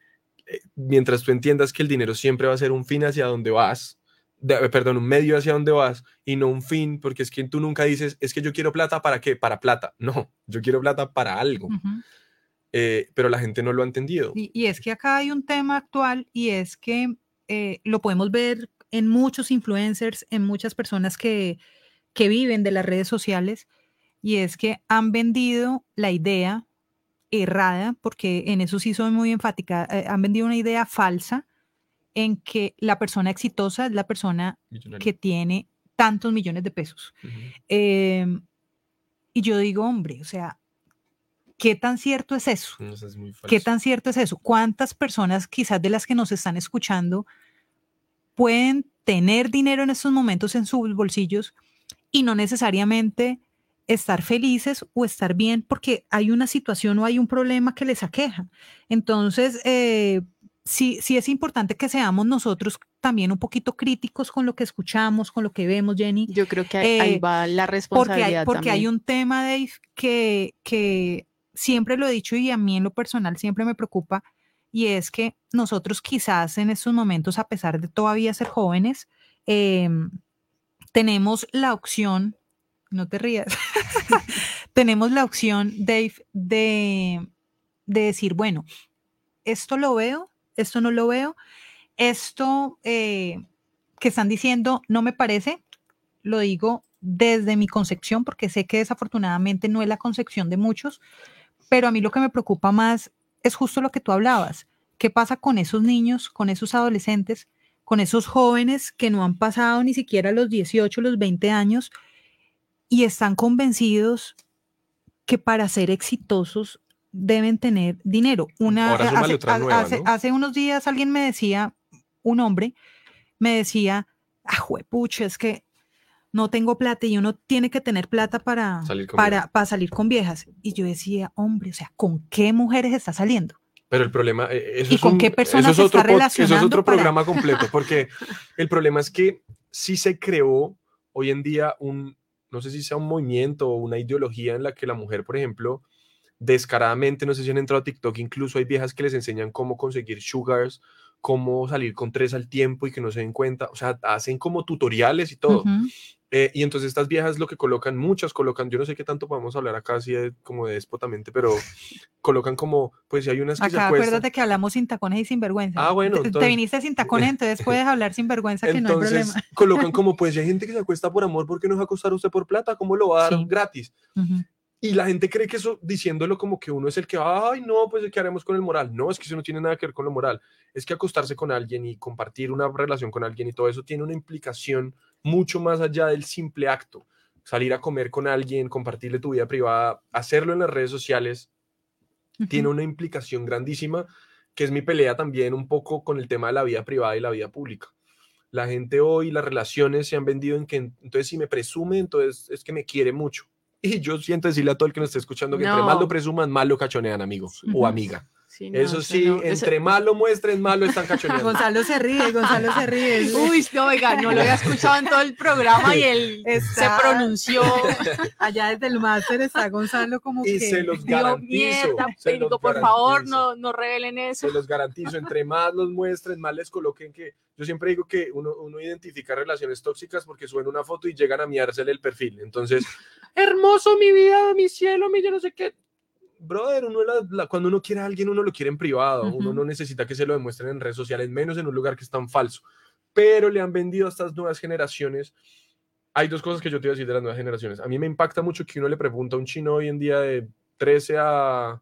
eh, mientras tú entiendas que el dinero siempre va a ser un fin hacia donde vas, de- eh, perdón, un medio hacia donde vas y no un fin, porque es que tú nunca dices, es que yo quiero plata para qué, para plata. No, yo quiero plata para algo,
Ujú.
Eh, pero la gente no lo ha entendido.
Y, y es que acá hay un tema actual y es que eh, lo podemos ver en muchos influencers, en muchas personas que, que viven de las redes sociales, y es que han vendido la idea errada, porque en eso sí soy muy enfática, eh, han vendido una idea falsa en que la persona exitosa es la persona
Millonario.
que tiene tantos millones de pesos. Em, y yo digo, hombre, o sea, ¿qué tan cierto es eso?
No, eso es muy
¿Qué tan cierto es eso? ¿Cuántas personas quizás de las que nos están escuchando pueden tener dinero en estos momentos en sus bolsillos y no necesariamente estar felices o estar bien porque hay una situación o hay un problema que les aqueja? Entonces, eh, sí, sí es importante que seamos nosotros también un poquito críticos con lo que escuchamos, con lo que vemos, Jenny.
yo creo que ahí- ahí
eh,
va la
Porque hay,
responsabilidad
porque hay un tema, Dave, que, que siempre lo he dicho y a mí en lo personal siempre me preocupa, y es que nosotros quizás en estos momentos, a pesar de todavía ser jóvenes, em, tenemos la opción, no te rías, tenemos la opción, Dave, de, de decir, bueno, esto lo veo, esto no lo veo, esto eh, que están diciendo no me parece, lo digo desde mi concepción, porque sé que desafortunadamente no es la concepción de muchos, pero a mí lo que me preocupa más es justo lo que tú hablabas. ¿Qué pasa con esos niños, con esos adolescentes, con esos jóvenes que no han pasado ni siquiera los 18, los 20 años y están convencidos que para ser exitosos deben tener dinero? Una,
Ahora súmale
hace,
otra
ha-
nueva,
hace-
¿no?
hace unos días alguien me decía, un hombre, me decía, ah, juepucho, es que no tengo plata y uno tiene que tener plata para
Salir con
para,
viejas.
para salir con viejas. Y yo decía, hombre, o sea, ¿con qué mujeres está saliendo?
Pero el problema, eh, eso
¿Y
es
con
un-
qué personas
eso es
se está
otro pod- Eso es
relacionando
otro
para-
programa completo, porque el problema es que sí se creó hoy en día un, no sé si sea un movimiento o una ideología en la que la mujer, por ejemplo, descaradamente, no sé si han entrado a TikTok, incluso hay viejas que les enseñan cómo conseguir sugars, cómo salir con tres al tiempo y que no se den cuenta, o sea, hacen como tutoriales y todo.
Ujú.
Eh, y entonces estas viejas lo que colocan, muchas colocan, yo no sé qué tanto podemos hablar acá así de, como de despotamente, pero colocan como, pues si hay unas que se
Acá
acuestan.
acuérdate que hablamos sin tacones y sin vergüenza.
Ah, bueno,
Te- Te,
entonces-
viniste sin tacones, entonces puedes hablar sin vergüenza que no hay
Entonces
problema.
colocan como, pues si hay gente que se acuesta por amor, ¿por qué no va a acostar usted por plata? ¿Cómo lo va a dar
Sí.
gratis?
Ujú.
Y la gente cree que eso, diciéndolo como que uno es el que, ay, no, pues ¿qué haremos con el moral? No, es que eso no tiene nada que ver con lo moral. Es que acostarse con alguien y compartir una relación con alguien y todo eso tiene una implicación mucho más allá del simple acto. Salir a comer con alguien, compartirle tu vida privada, hacerlo en las redes sociales, tiene una implicación grandísima, que es mi pelea también un poco con el tema de la vida privada y la vida pública. La gente hoy, las relaciones se han vendido en que entonces si me presume, entonces es que me quiere mucho. Y yo siento decirle a todo el que nos esté escuchando que entre más lo presuman, más lo cachonean, amigo o amiga.
Sí, no,
Eso sí,
no, eso-
entre más lo muestren, más lo están cachoneando.
Gonzalo se ríe, Gonzalo se ríe.
Uy, no, oiga, no lo había escuchado en todo el programa y él
Está-
se pronunció.
Allá desde el máster está Gonzalo como
Y
que...
se los garantizo.
mierda,
se los
por favor,
garantizo.
no, no revelen eso.
Se los garantizo, entre más los muestren, más les coloquen que... Yo siempre digo que uno, uno identifica relaciones tóxicas porque suben una foto y llegan a miársele el perfil. Entonces, hermoso mi vida, mi cielo, mi yo no sé qué. Brother, uno la- la- cuando uno quiere a alguien, uno lo quiere en privado. Uno
Ujú.
no necesita que se lo demuestren en redes sociales, menos en un lugar que es tan falso. Pero le han vendido a estas nuevas generaciones. Hay dos cosas que yo te iba a decir de las nuevas generaciones. A mí me impacta mucho que uno le pregunta a un chino hoy en día de 13 a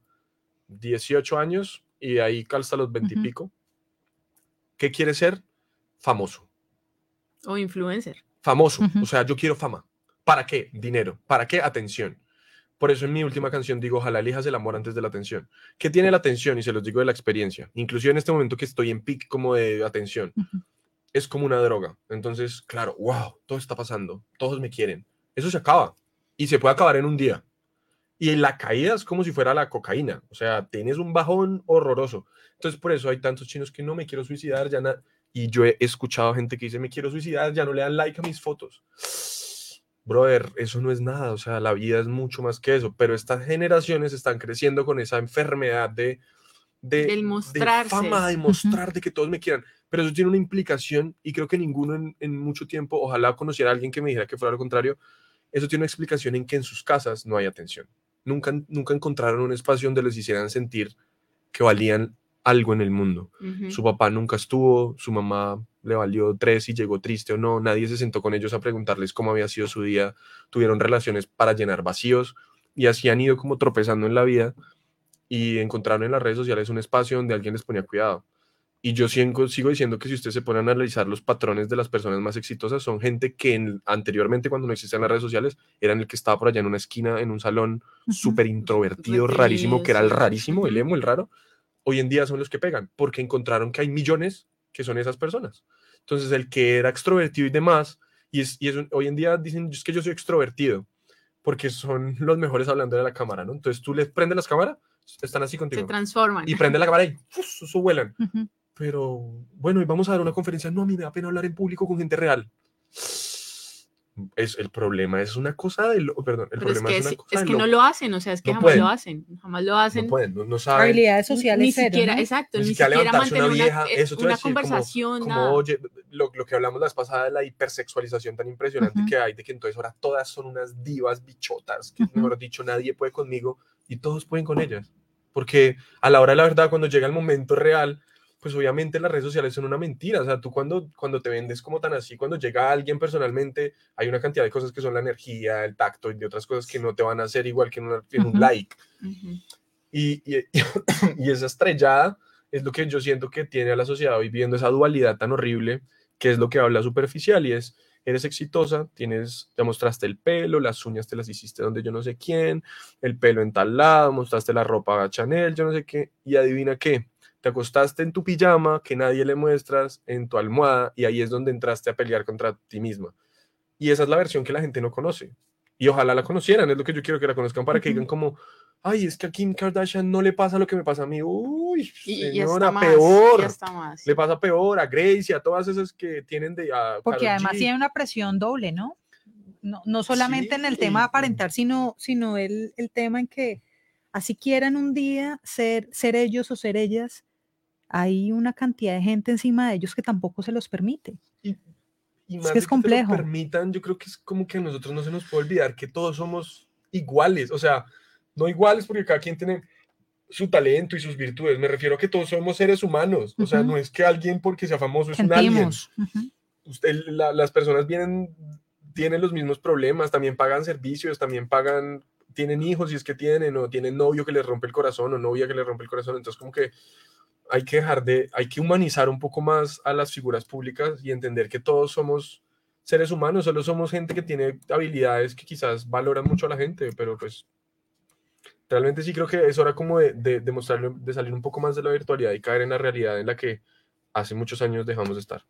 18 años y de ahí hasta los 20 y
Ujú.
pico. ¿Qué quiere ser? Famoso.
O influencer.
Famoso.
Ujú.
O sea, yo quiero fama. ¿Para qué? Dinero. ¿Para qué? Atención. Por eso en mi última canción digo, ojalá elijas el amor antes de la atención. ¿Qué tiene la atención? Y se los digo de la experiencia. Inclusive en este momento que estoy en pic como de atención. Es como una droga. Entonces, claro, wow, todo está pasando. Todos me quieren. Eso se acaba. Y se puede acabar en un día. Y la caída es como si fuera la cocaína. O sea, tienes un bajón horroroso. Entonces, por eso hay tantos chinos que no me quiero suicidar, ya na-". Y yo he escuchado gente que dice, me quiero suicidar, ya no le dan like a mis fotos. Brother, eso no es nada. O sea, la vida es mucho más que eso. Pero estas generaciones están creciendo con esa enfermedad de... De,
Del
de
mostrarse.
fama, de mostrar, de que todos me quieran. Pero eso tiene una implicación y creo que ninguno en, en mucho tiempo, ojalá conociera a alguien que me dijera que fuera lo contrario, eso tiene una explicación en que en sus casas no hay atención. Nunca, nunca encontraron un espacio donde les hicieran sentir que valían algo en el mundo. Su papá nunca estuvo, su mamá le valió tres y llegó triste o no, nadie se sentó con ellos a preguntarles cómo había sido su día, tuvieron relaciones para llenar vacíos y así han ido como tropezando en la vida y encontraron en las redes sociales un espacio donde alguien les ponía cuidado. Y yo sigo, sigo diciendo que si usted se pone a analizar los patrones de las personas más exitosas, son gente que en- anteriormente, cuando no existían las redes sociales, eran el que estaba por allá en una esquina, en un salón súper introvertido, rarísimo, que era el rarísimo, el emo, el raro. Hoy en día son los que pegan, porque encontraron que hay millones que son esas personas. Entonces, el que era extrovertido y demás, y, es, y es hoy en día dicen, es que yo soy extrovertido, porque son los mejores hablando de la cámara, ¿no? Entonces tú les prendes las cámaras, están así
Se
contigo,
transforman.
y prende la cámara y ¡fus! eso vuelan pero bueno, y vamos a dar una conferencia. No, a mí me da pena hablar en público con gente real. Es, el problema es una cosa de lo, perdón, el
Pero es
problema
que,
es,
es,
una cosa
es
de
que no lo hacen, o sea, es que
No
jamás
pueden.
lo hacen, jamás lo hacen.
no pueden, no, no saben
Habilidades sociales
ni
cero,
siquiera,
¿no?
exacto,
ni
ni,
siquiera
mantener
una
una,
vieja, eso decir,
conversación,
como oye, lo, lo que hablamos la vez pasada de la hipersexualización tan impresionante que hay, de que entonces ahora todas son unas divas bichotas, que
Ujú.
mejor dicho, nadie puede conmigo y todos pueden con ellas. Porque a la hora de la verdad, cuando llega el momento real, pues obviamente las redes sociales son una mentira. O sea, tú cuando, cuando te vendes como tan así, cuando llega alguien personalmente, hay una cantidad de cosas que son la energía, el tacto y de otras cosas que no te van a hacer igual que en, una- en un like.
Ujú.
Y, y, y esa estrellada es lo que yo siento que tiene a la sociedad hoy viendo esa dualidad tan horrible, que es lo que habla superficial y es, eres exitosa, tienes, te mostraste el pelo, las uñas te las hiciste donde yo no sé quién, el pelo en tal lado, mostraste la ropa Chanel, yo no sé qué, y adivina qué, te acostaste en tu pijama que nadie le muestras, en tu almohada, y ahí es donde entraste a pelear contra ti misma. Y esa es la versión que la gente no conoce. Y ojalá la conocieran, es lo que yo quiero que la conozcan para que digan como, ay, es que a Kim Kardashian no le pasa lo que me pasa a mí. Uy,
Y, y
señora,
hasta más,
peor.
y.
Le pasa peor a Grace y a todas esas que tienen de... a
Porque
Karol
además
G.
tiene una presión doble, ¿no? No, no solamente en el tema de
Sí.
aparentar, sino, sino el, el tema en que así quieran un día ser, ser ellos o ser ellas, hay una cantidad de gente encima de ellos que tampoco se los permite.
Y
Es
más
que
de
es
lo
complejo.
permitan, yo creo que es como que a nosotros no se nos puede olvidar que todos somos iguales. O sea, no iguales porque cada quien tiene su talento y sus virtudes. Me refiero a que todos somos seres humanos. O sea,
Ujú.
no es que alguien porque sea famoso es un alien.
Sentimos. Ujú.
usted, la- las personas vienen, tienen los mismos problemas, también pagan servicios, también pagan, tienen hijos si es que tienen, o tienen novio que les rompe el corazón, o novia que les rompe el corazón, entonces como que hay que dejar de, hay que humanizar un poco más a las figuras públicas y entender que todos somos seres humanos, solo somos gente que tiene habilidades que quizás valoran mucho a la gente, pero pues realmente sí creo que es hora como de, de, de mostrarle- de salir un poco más de la virtualidad y caer en la realidad en la que hace muchos años dejamos de estar.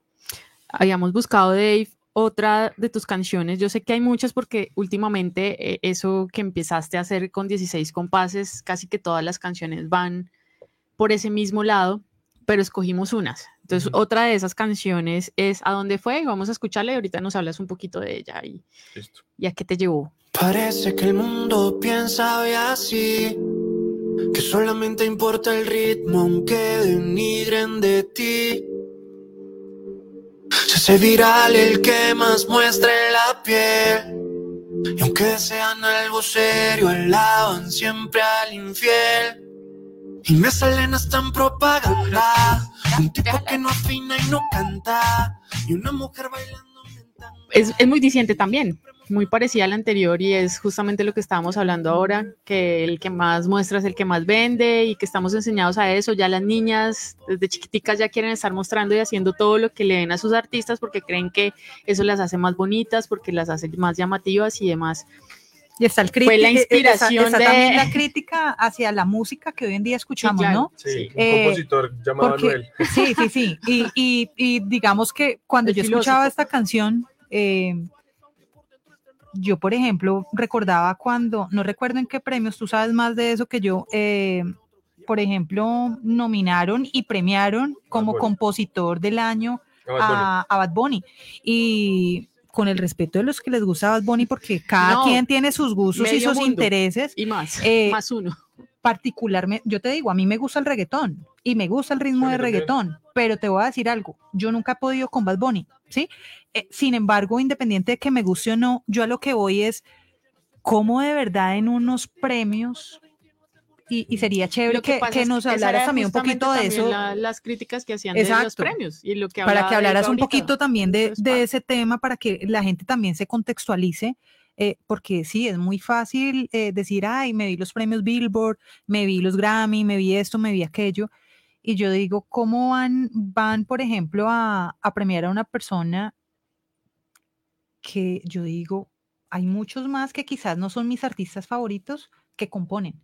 habíamos buscado, Dave, otra de tus canciones. Yo sé que hay muchas porque últimamente eh, eso que empezaste a hacer con 16 compases, casi que todas las canciones van por ese mismo lado, pero escogimos unas. Entonces,
Ujú.
otra de esas canciones es ¿A dónde fue? Vamos a escucharla y ahorita nos hablas un poquito de ella y,
Listo.
y a qué te llevó.
Parece que el mundo piensa hoy así, que solamente importa el ritmo aunque denigren de ti. Se hace viral el que más muestre la piel, y aunque sean algo serio, alaban siempre al infiel. Y me salen hasta en propaganda, un tipo que no afina y no canta, y una mujer bailando.
Es, es muy diciente también, muy parecida a la anterior y es justamente lo que estábamos hablando ahora, que el que más muestra es el que más vende y que estamos enseñados a eso. Ya las niñas desde chiquiticas ya quieren estar mostrando y haciendo todo lo que le den a sus artistas porque creen que eso las hace más bonitas, porque las hace más llamativas y demás.
Y está el
Fue la
crítica- eh,
inspiración
está
de-
también la crítica hacia la música que hoy en día escuchamos,
claro.
¿no?
Sí, un
Eh,
compositor llamado
Porque,
Noel.
sí, sí, sí. Y, y- y digamos que cuando
El
yo escuchaba esta canción, eh, yo, por ejemplo, recordaba cuando, no recuerdo en qué premios, tú sabes más de eso que yo, eh, por ejemplo, nominaron y premiaron como compositor del año
Bad Bunny.
a, a Bad Bunny. Y con el respeto de los que les gusta Bad Bunny, porque cada
No,
quien tiene sus gustos y sus
mundo.
intereses,
Y más,
Eh,
más uno.
particularmente, yo te digo, a mí me gusta el reggaetón y me gusta el ritmo
Sí,
de reggaetón, pero te voy a decir algo, yo nunca he podido con Bad Bunny, ¿sí? Eh, sin embargo, independiente de que me guste o no, yo a lo que voy es cómo de verdad en unos premios, y, y sería chévere
que
que, nos hablaras también un poquito de eso,
la- las críticas que hacían de los premios y lo que
para que hablaras un poquito también de, de ese tema, para que la gente también se contextualice. eh, porque sí, es muy fácil eh, decir, ay, me vi los premios Billboard, me vi los Grammy, me vi esto, me vi aquello. Y yo digo, ¿cómo van, van por ejemplo, a, a premiar a una persona que yo digo, hay muchos más que quizás no son mis artistas favoritos que componen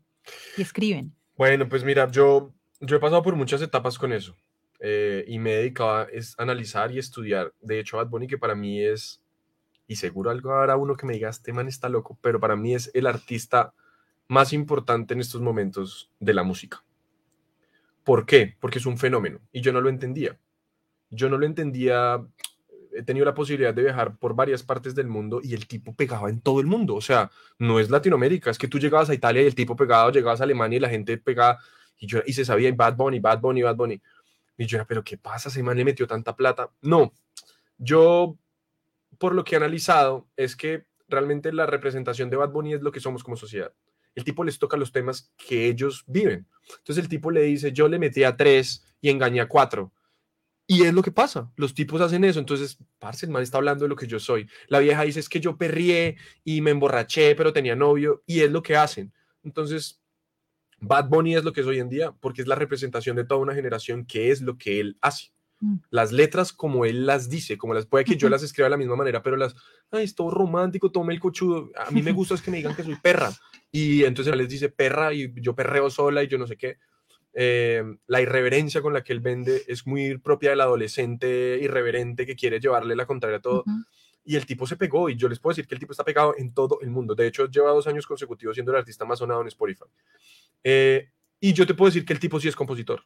y escriben?
Bueno, pues mira, yo, yo he pasado por muchas etapas con eso eh, y me he dedicado a es, analizar y estudiar. De hecho, Bad Bunny, que para mí es, y seguro algo habrá uno que me diga, este man está loco, pero para mí es el artista más importante en estos momentos de la música. ¿Por qué? Porque es un fenómeno y yo no lo entendía. Yo no lo entendía. He tenido la posibilidad de viajar por varias partes del mundo y el tipo pegaba en todo el mundo. O sea, no es Latinoamérica, es que tú llegabas a Italia y el tipo pegaba, llegabas a Alemania y la gente pegaba y, yo, y se sabía y Bad Bunny, Bad Bunny, Bad Bunny. Y yo era, pero ¿qué pasa? Ese man le metió tanta plata. No, yo por lo que he analizado es que realmente la representación de Bad Bunny es lo que somos como sociedad. El tipo les toca los temas que ellos viven. Entonces el tipo le dice, yo le metí a tres y engañé a cuatro. Y es lo que pasa. Los tipos hacen eso. Entonces, parce, el man está hablando de lo que yo soy. La vieja dice, es que yo perrié y me emborraché, pero tenía novio. Y es lo que hacen. Entonces, Bad Bunny es lo que es hoy en día porque es la representación de toda una generación que es lo que él hace.
Mm.
Las letras como él las dice, como las puede que yo las escriba de la misma manera, pero las, ay, es todo romántico, todo el cochudo. A mí me gusta es que me digan que soy perra. Y entonces les dice perra y yo perreo sola y yo no sé qué. Eh, la irreverencia con la que él vende es muy propia del adolescente irreverente que quiere llevarle la contraria a todo. Y el tipo se pegó, y yo les puedo decir que el tipo está pegado en todo el mundo. De hecho, lleva dos años consecutivos siendo el artista más sonado en Spotify. Eh, y yo te puedo decir que el tipo sí es compositor.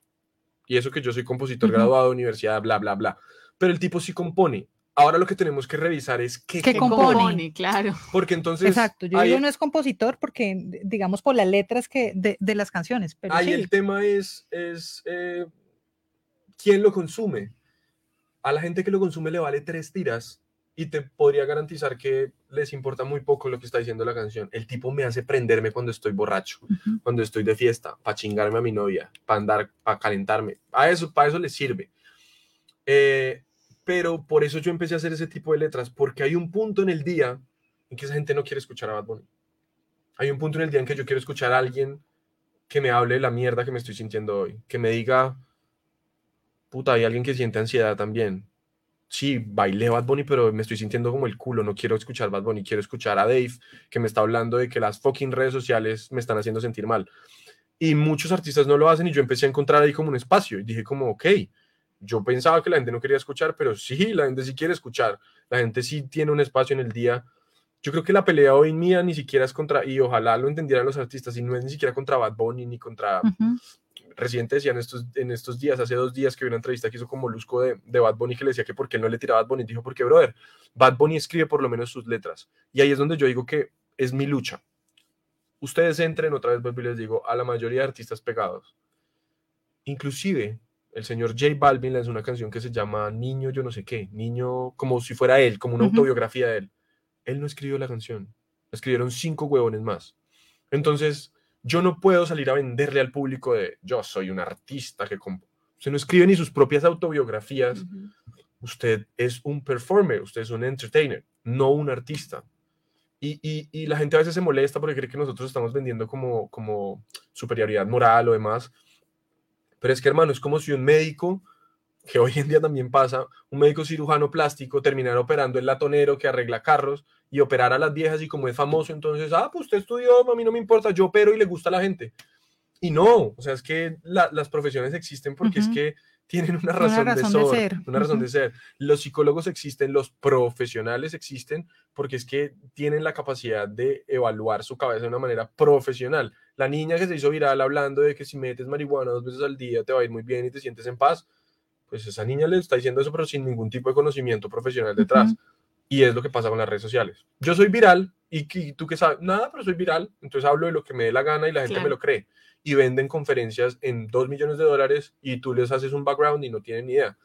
Y eso que yo soy compositor graduado de universidad, bla, bla, bla. Pero el tipo sí compone. Ahora lo que tenemos que revisar es qué,
¿Qué
que
compone?
claro.
Porque entonces
Exacto, yo
ahí,
digo no es compositor porque, digamos, por las letras que de, de las canciones, pero
ahí
sí.
el tema es, es eh, quién lo consume. A la gente que lo consume le vale tres tiras y te podría garantizar que les importa muy poco lo que está diciendo la canción. El tipo me hace prenderme cuando estoy borracho,
Ujú.
cuando estoy de fiesta, para chingarme a mi novia, para andar, para calentarme. A eso, para eso le sirve. Eh, pero por eso yo empecé a hacer ese tipo de letras, porque hay un punto en el día en que esa gente no quiere escuchar a Bad Bunny. Hay un punto en el día en que yo quiero escuchar a alguien que me hable de la mierda que me estoy sintiendo hoy, que me diga, puta, hay alguien que siente ansiedad también. Sí, bailé Bad Bunny, pero me estoy sintiendo como el culo, no quiero escuchar Bad Bunny, quiero escuchar a Dave, que me está hablando de que las fucking redes sociales me están haciendo sentir mal. Y muchos artistas no lo hacen y yo empecé a encontrar ahí como un espacio y dije como, ok, yo pensaba que la gente no quería escuchar, pero sí, la gente sí quiere escuchar, la gente sí tiene un espacio en el día Yo creo que la pelea hoy mía ni siquiera es contra, y ojalá lo entendieran los artistas, y no es ni siquiera contra Bad Bunny ni contra
Ujú.
Residente decía en estos, en estos días, hace dos días que vi una entrevista que hizo con Molusco de, de Bad Bunny que le decía que por qué él no le tiraba a Bad Bunny. Dijo, porque, brother, Bad Bunny escribe por lo menos sus letras. Y ahí es donde yo digo que es mi lucha. Ustedes entren, otra vez vuelvo y les digo, a la mayoría de artistas pegados. Inclusive, el señor J Balvin lanzó una canción que se llama Niño yo no sé qué, Niño como si fuera él, como una autobiografía de él. Él no escribió la canción, la escribieron cinco huevones más. Entonces, yo no puedo salir a venderle al público de yo soy un artista que comp-". usted no escribe ni sus propias autobiografías, usted es un performer, usted es un entertainer, no un artista. Y, y- y la gente a veces se molesta porque cree que nosotros estamos vendiendo como, como superioridad moral o demás. Pero es que, hermano, es como si un médico, que hoy en día también pasa, un médico cirujano plástico terminara operando el latonero que arregla carros y operar a las viejas y como es famoso, entonces, ah, pues usted estudió, a mí no me importa, yo opero y le gusta a la gente. Y no, o sea, es que la- las profesiones existen porque es que tienen una
Una
razón, de,
de
ser, una razón de ser. Los psicólogos existen, los profesionales existen porque es que tienen la capacidad de evaluar su cabeza de una manera profesional. La niña que se hizo viral hablando de que si metes marihuana dos veces al día te va a ir muy bien y te sientes en paz, pues esa niña le está diciendo eso pero sin ningún tipo de conocimiento profesional detrás. Y es lo que pasa con las redes sociales. Yo soy viral y, que- tú que sabes, nada, pero soy viral, entonces hablo de lo que me dé la gana y la gente me lo cree. Y venden conferencias en 2 millones de dólares y tú les haces un background y no tienen ni idea.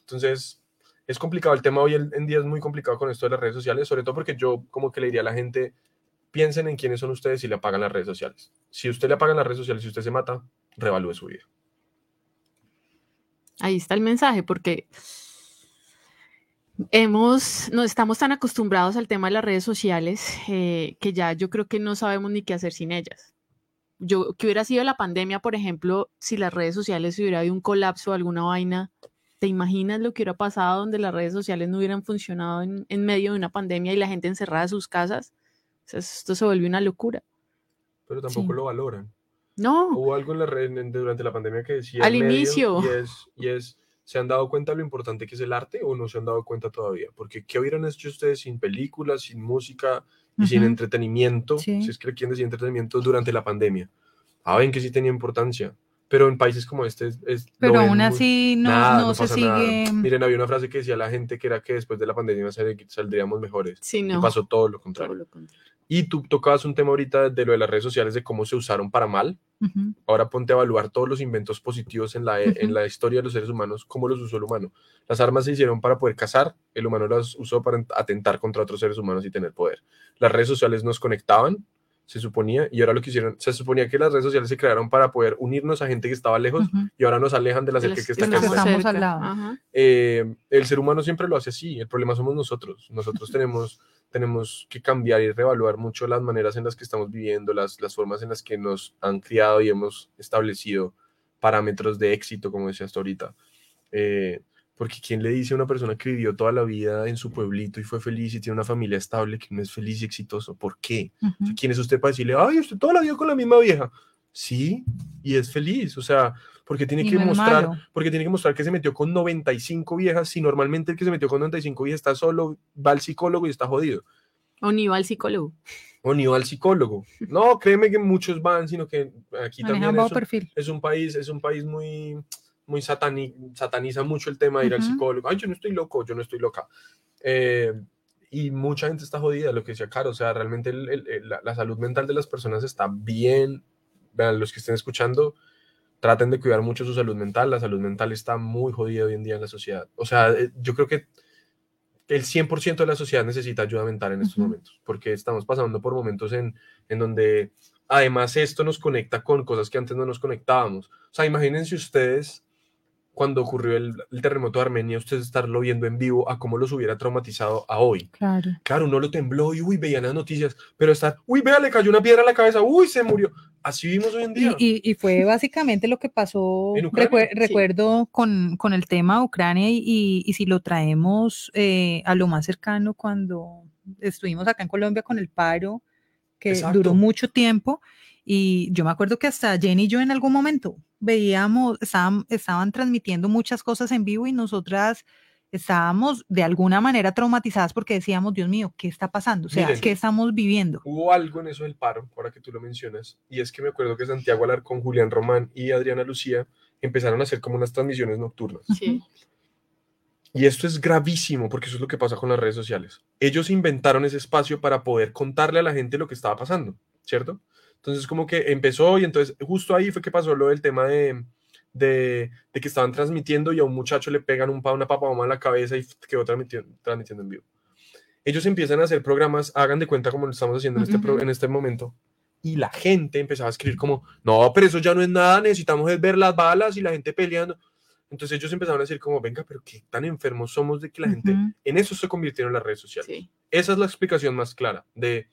Entonces, es complicado. El tema hoy en día es muy complicado con esto de las redes sociales, sobre todo porque yo como que le diría a la gente, piensen en quiénes son ustedes y le apagan las redes sociales. Si usted le apagan las redes sociales y usted se mata, revalúe su vida.
Ahí está el mensaje, porque hemos, no estamos tan acostumbrados al tema de las redes sociales eh, que ya yo creo que no sabemos ni qué hacer sin ellas. Yo, que hubiera sido la pandemia, por ejemplo, si las redes sociales si hubiera habido un colapso o alguna vaina, ¿te imaginas lo que hubiera pasado donde las redes sociales no hubieran funcionado en medio de una pandemia y la gente encerrada en sus casas? O sea, esto se volvió una locura.
Pero tampoco
Sí.
lo valoran.
No,
Hubo algo en la red en- durante la pandemia que decía
Al inicio.
y es, y es, ¿se han dado cuenta lo importante que es el arte o no se han dado cuenta todavía? Porque ¿qué hubieran hecho ustedes sin películas, sin música y sin
Ujú.
entretenimiento?
Sí.
Si es que quieren decir entretenimiento durante la pandemia. Ah, ven que sí tenía importancia. Pero en países como este es... es-
Pero aún así no,
Nada,
no se
pasa nada.
sigue.
Miren, había una frase que decía la gente que era que después de la pandemia sal- saldríamos mejores.
sí,
Y
no.
pasó todo lo
todo
contrario.
lo contrario.
Y tú tocabas un tema ahorita de lo de las redes sociales, de cómo se usaron para mal. Ahora ponte a evaluar todos los inventos positivos en la, en
Ujú.
la historia de los seres humanos, cómo los usó el humano. Las armas se hicieron para poder cazar, el humano las usó para atentar contra otros seres humanos y tener poder. Las redes sociales nos conectaban, se suponía, y ahora lo que hicieron, se suponía que las redes sociales se crearon para poder unirnos a gente que estaba lejos y ahora nos alejan de la gente
las
que está cerca.
estamos al lado.
Eh, el ser humano siempre lo hace así, el problema somos nosotros. Nosotros tenemos, tenemos que cambiar y reevaluar mucho las maneras en las que estamos viviendo, las, las formas en las que nos han criado y hemos establecido parámetros de éxito, como decía hasta ahorita. Eh, porque ¿quién le dice a una persona que vivió toda la vida en su pueblito y fue feliz y tiene una familia estable que no es feliz y exitoso? ¿Por qué? Sea,
Ujú.
¿Quién es usted para decirle, ay, usted toda la vida con la misma vieja? Sí, y es feliz, o sea, porque tiene
Y
que mostrar,
malo.
porque tiene que mostrar que se metió con 95 viejas, si normalmente el que se metió con 95 viejas está solo, va al psicólogo y está jodido.
O ni va al psicólogo.
O ni va al psicólogo. No, créeme que muchos van, sino que aquí
Manejan
también es un,
perfil.
es un país, es un país muy, muy satani- sataniza mucho el tema de ir al
Ujú.
psicólogo. Ay, yo no estoy loco, yo no estoy loca. Eh, y mucha gente está jodida, lo que decía Caro. O sea, realmente el- el- el- la, la salud mental de las personas está bien. Vean, los que estén escuchando, traten de cuidar mucho su salud mental. La salud mental está muy jodida hoy en día en la sociedad. O sea, eh, yo creo que el 100% de la sociedad necesita ayuda mental en estos momentos, porque estamos pasando por momentos en, en donde además esto nos conecta con cosas que antes no nos conectábamos. O sea, imagínense ustedes cuando ocurrió el, el terremoto de Armenia, ustedes estarlo viendo en vivo a cómo los hubiera traumatizado a hoy.
Claro.
Claro, uno lo tembló y uy, veían las noticias, pero estar, uy, vea, le cayó una piedra a la cabeza, uy, se murió. Así vivimos hoy en día.
y- y fue básicamente lo que pasó,
¿En Ucrania?
recue-
Sí.
recuerdo con, con el tema Ucrania y, y- y si lo traemos eh, a lo más cercano cuando estuvimos acá en Colombia con el paro, que
Exacto.
duró mucho tiempo, y yo me acuerdo que hasta Jenny y yo en algún momento veíamos, estaban, estaban transmitiendo muchas cosas en vivo y nosotras estábamos de alguna manera traumatizadas porque decíamos, Dios mío, ¿qué está pasando? O sea,
Miren.
¿qué estamos viviendo?
Hubo algo en eso del paro, ahora que tú lo mencionas, y es que me acuerdo que Santiago Alarcón, Julián Román y Adriana Lucía empezaron a hacer como unas transmisiones nocturnas.
Sí.
Y esto es gravísimo porque eso es lo que pasa con las redes sociales. Ellos inventaron ese espacio para poder contarle a la gente lo que estaba pasando, ¿cierto? Entonces como que empezó y entonces justo ahí fue que pasó lo del tema de, de, de que estaban transmitiendo y a un muchacho le pegan un pa, una papamama en la cabeza y quedó transmitiendo, transmitiendo en vivo. Ellos empiezan a hacer programas, hagan de cuenta como lo estamos haciendo en este, pro-
Ujú.
en este momento, y la gente empezaba a escribir como, no, pero eso ya no es nada, necesitamos es ver las balas y la gente peleando. Entonces ellos empezaron a decir como, venga, pero qué tan enfermos somos de que la gente,
Ujú.
en eso se convirtieron las redes sociales.
Sí.
Esa es la explicación más clara de,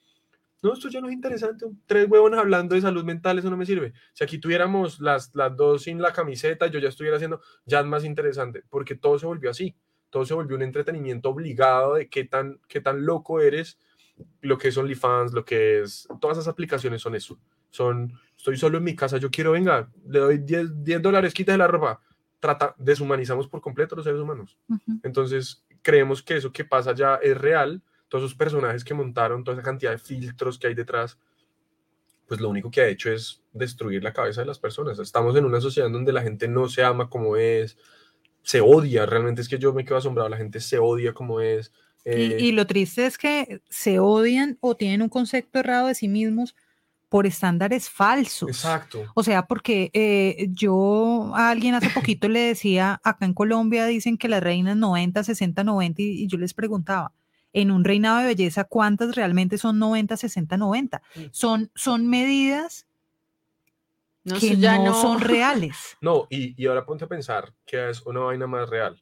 no, esto ya no es interesante, tres huevones hablando de salud mental, eso no me sirve. Si aquí tuviéramos las, las dos sin la camiseta, yo ya estuviera haciendo, ya es más interesante, porque todo se volvió así, todo se volvió un entretenimiento obligado de qué tan, qué tan loco eres, lo que es OnlyFans, lo que es, todas esas aplicaciones son eso, son, estoy solo en mi casa, yo quiero, venga, le doy 10, 10 dólares, quítale la ropa, trata, deshumanizamos por completo a los seres humanos. Entonces, creemos que eso que pasa ya es real. Todos esos personajes que montaron, toda esa cantidad de filtros que hay detrás, pues lo único que ha hecho es destruir la cabeza de las personas. Estamos en una sociedad donde la gente no se ama como es, se odia. Realmente es que yo me quedo asombrado. La gente se odia como es.
Y,
eh,
y lo triste es que se odian o tienen un concepto errado de sí mismos por estándares falsos.
exacto.
O sea, porque eh, yo a alguien hace poquito le decía, acá en Colombia dicen que las reinas 90, 60, 90, y, y yo les preguntaba, en un reinado de belleza, ¿cuántas realmente son 90, 60, 90?
Mm.
Son, son medidas
No,
que
ya
no,
no
son reales.
No, y, y ahora ponte a pensar que es una vaina más real.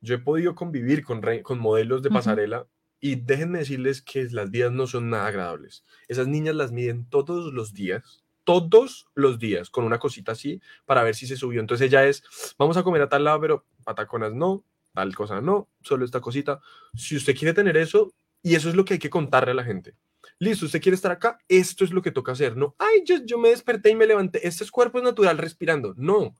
Yo he podido convivir con, con modelos de pasarela y déjenme decirles que las vidas no son nada agradables. Esas niñas las miden todos los días, todos los días, con una cosita así para ver si se subió. Entonces ella es, vamos a comer a tal lado, pero pataconas no, tal cosa no, solo esta cosita. Si usted quiere tener eso, y eso es lo que hay que contarle a la gente. Listo, usted quiere estar acá, esto es lo que toca hacer. No, ay, yo, yo me desperté y me levanté. Este es cuerpo natural respirando. No,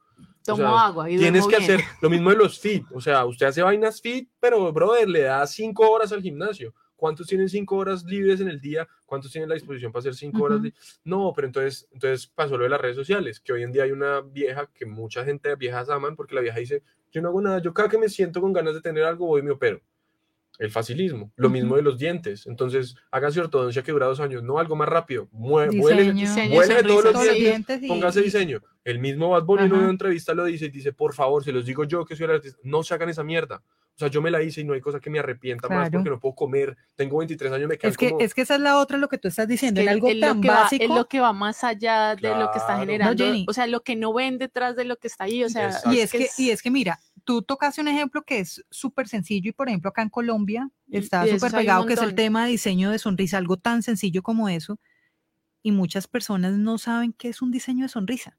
tomo
sea,
agua y
tienes que
bien.
hacer lo mismo de los fit. O sea, usted hace vainas fit, pero brother, le da cinco horas al gimnasio. ¿Cuántos tienen cinco horas libres en el día? ¿Cuántos tienen la disposición para hacer cinco horas?
Ujú.
li- No, pero entonces, entonces pasó lo de las redes sociales, que hoy en día hay una vieja que mucha gente, viejas aman, porque la vieja dice, yo no hago nada, yo cada que me siento con ganas de tener algo, voy y me opero. El facilismo, lo mismo de los dientes. Entonces, hágase ortodoncia que dura dos años, no algo más rápido. Mue- vuele- vuele todos los dientes,
dientes y-
póngase
y-
diseño. El mismo Bad Bunny en
Ajá.
una entrevista lo dice y dice, por favor, se los digo yo que soy el artista, no se hagan esa mierda. O sea, yo me la hice y no hay cosa que me arrepienta más
Claro.
porque no puedo comer. Tengo 23 años, me quedan
Es que,
como...
es que esa es la otra, lo que tú estás diciendo,
que
en algo
es
tan
que va-
básico.
es lo que va más allá de lo que está
Claro. No,
generando,
Jenny.
o sea, lo que no ven detrás de lo que está ahí, o sea,
Exacto.
Y es que, y es que mira, tú tocaste un ejemplo que es súper sencillo y por ejemplo acá en Colombia está súper pegado que es el tema de diseño de sonrisa, algo tan sencillo como eso. Y muchas personas no saben qué es un diseño de sonrisa.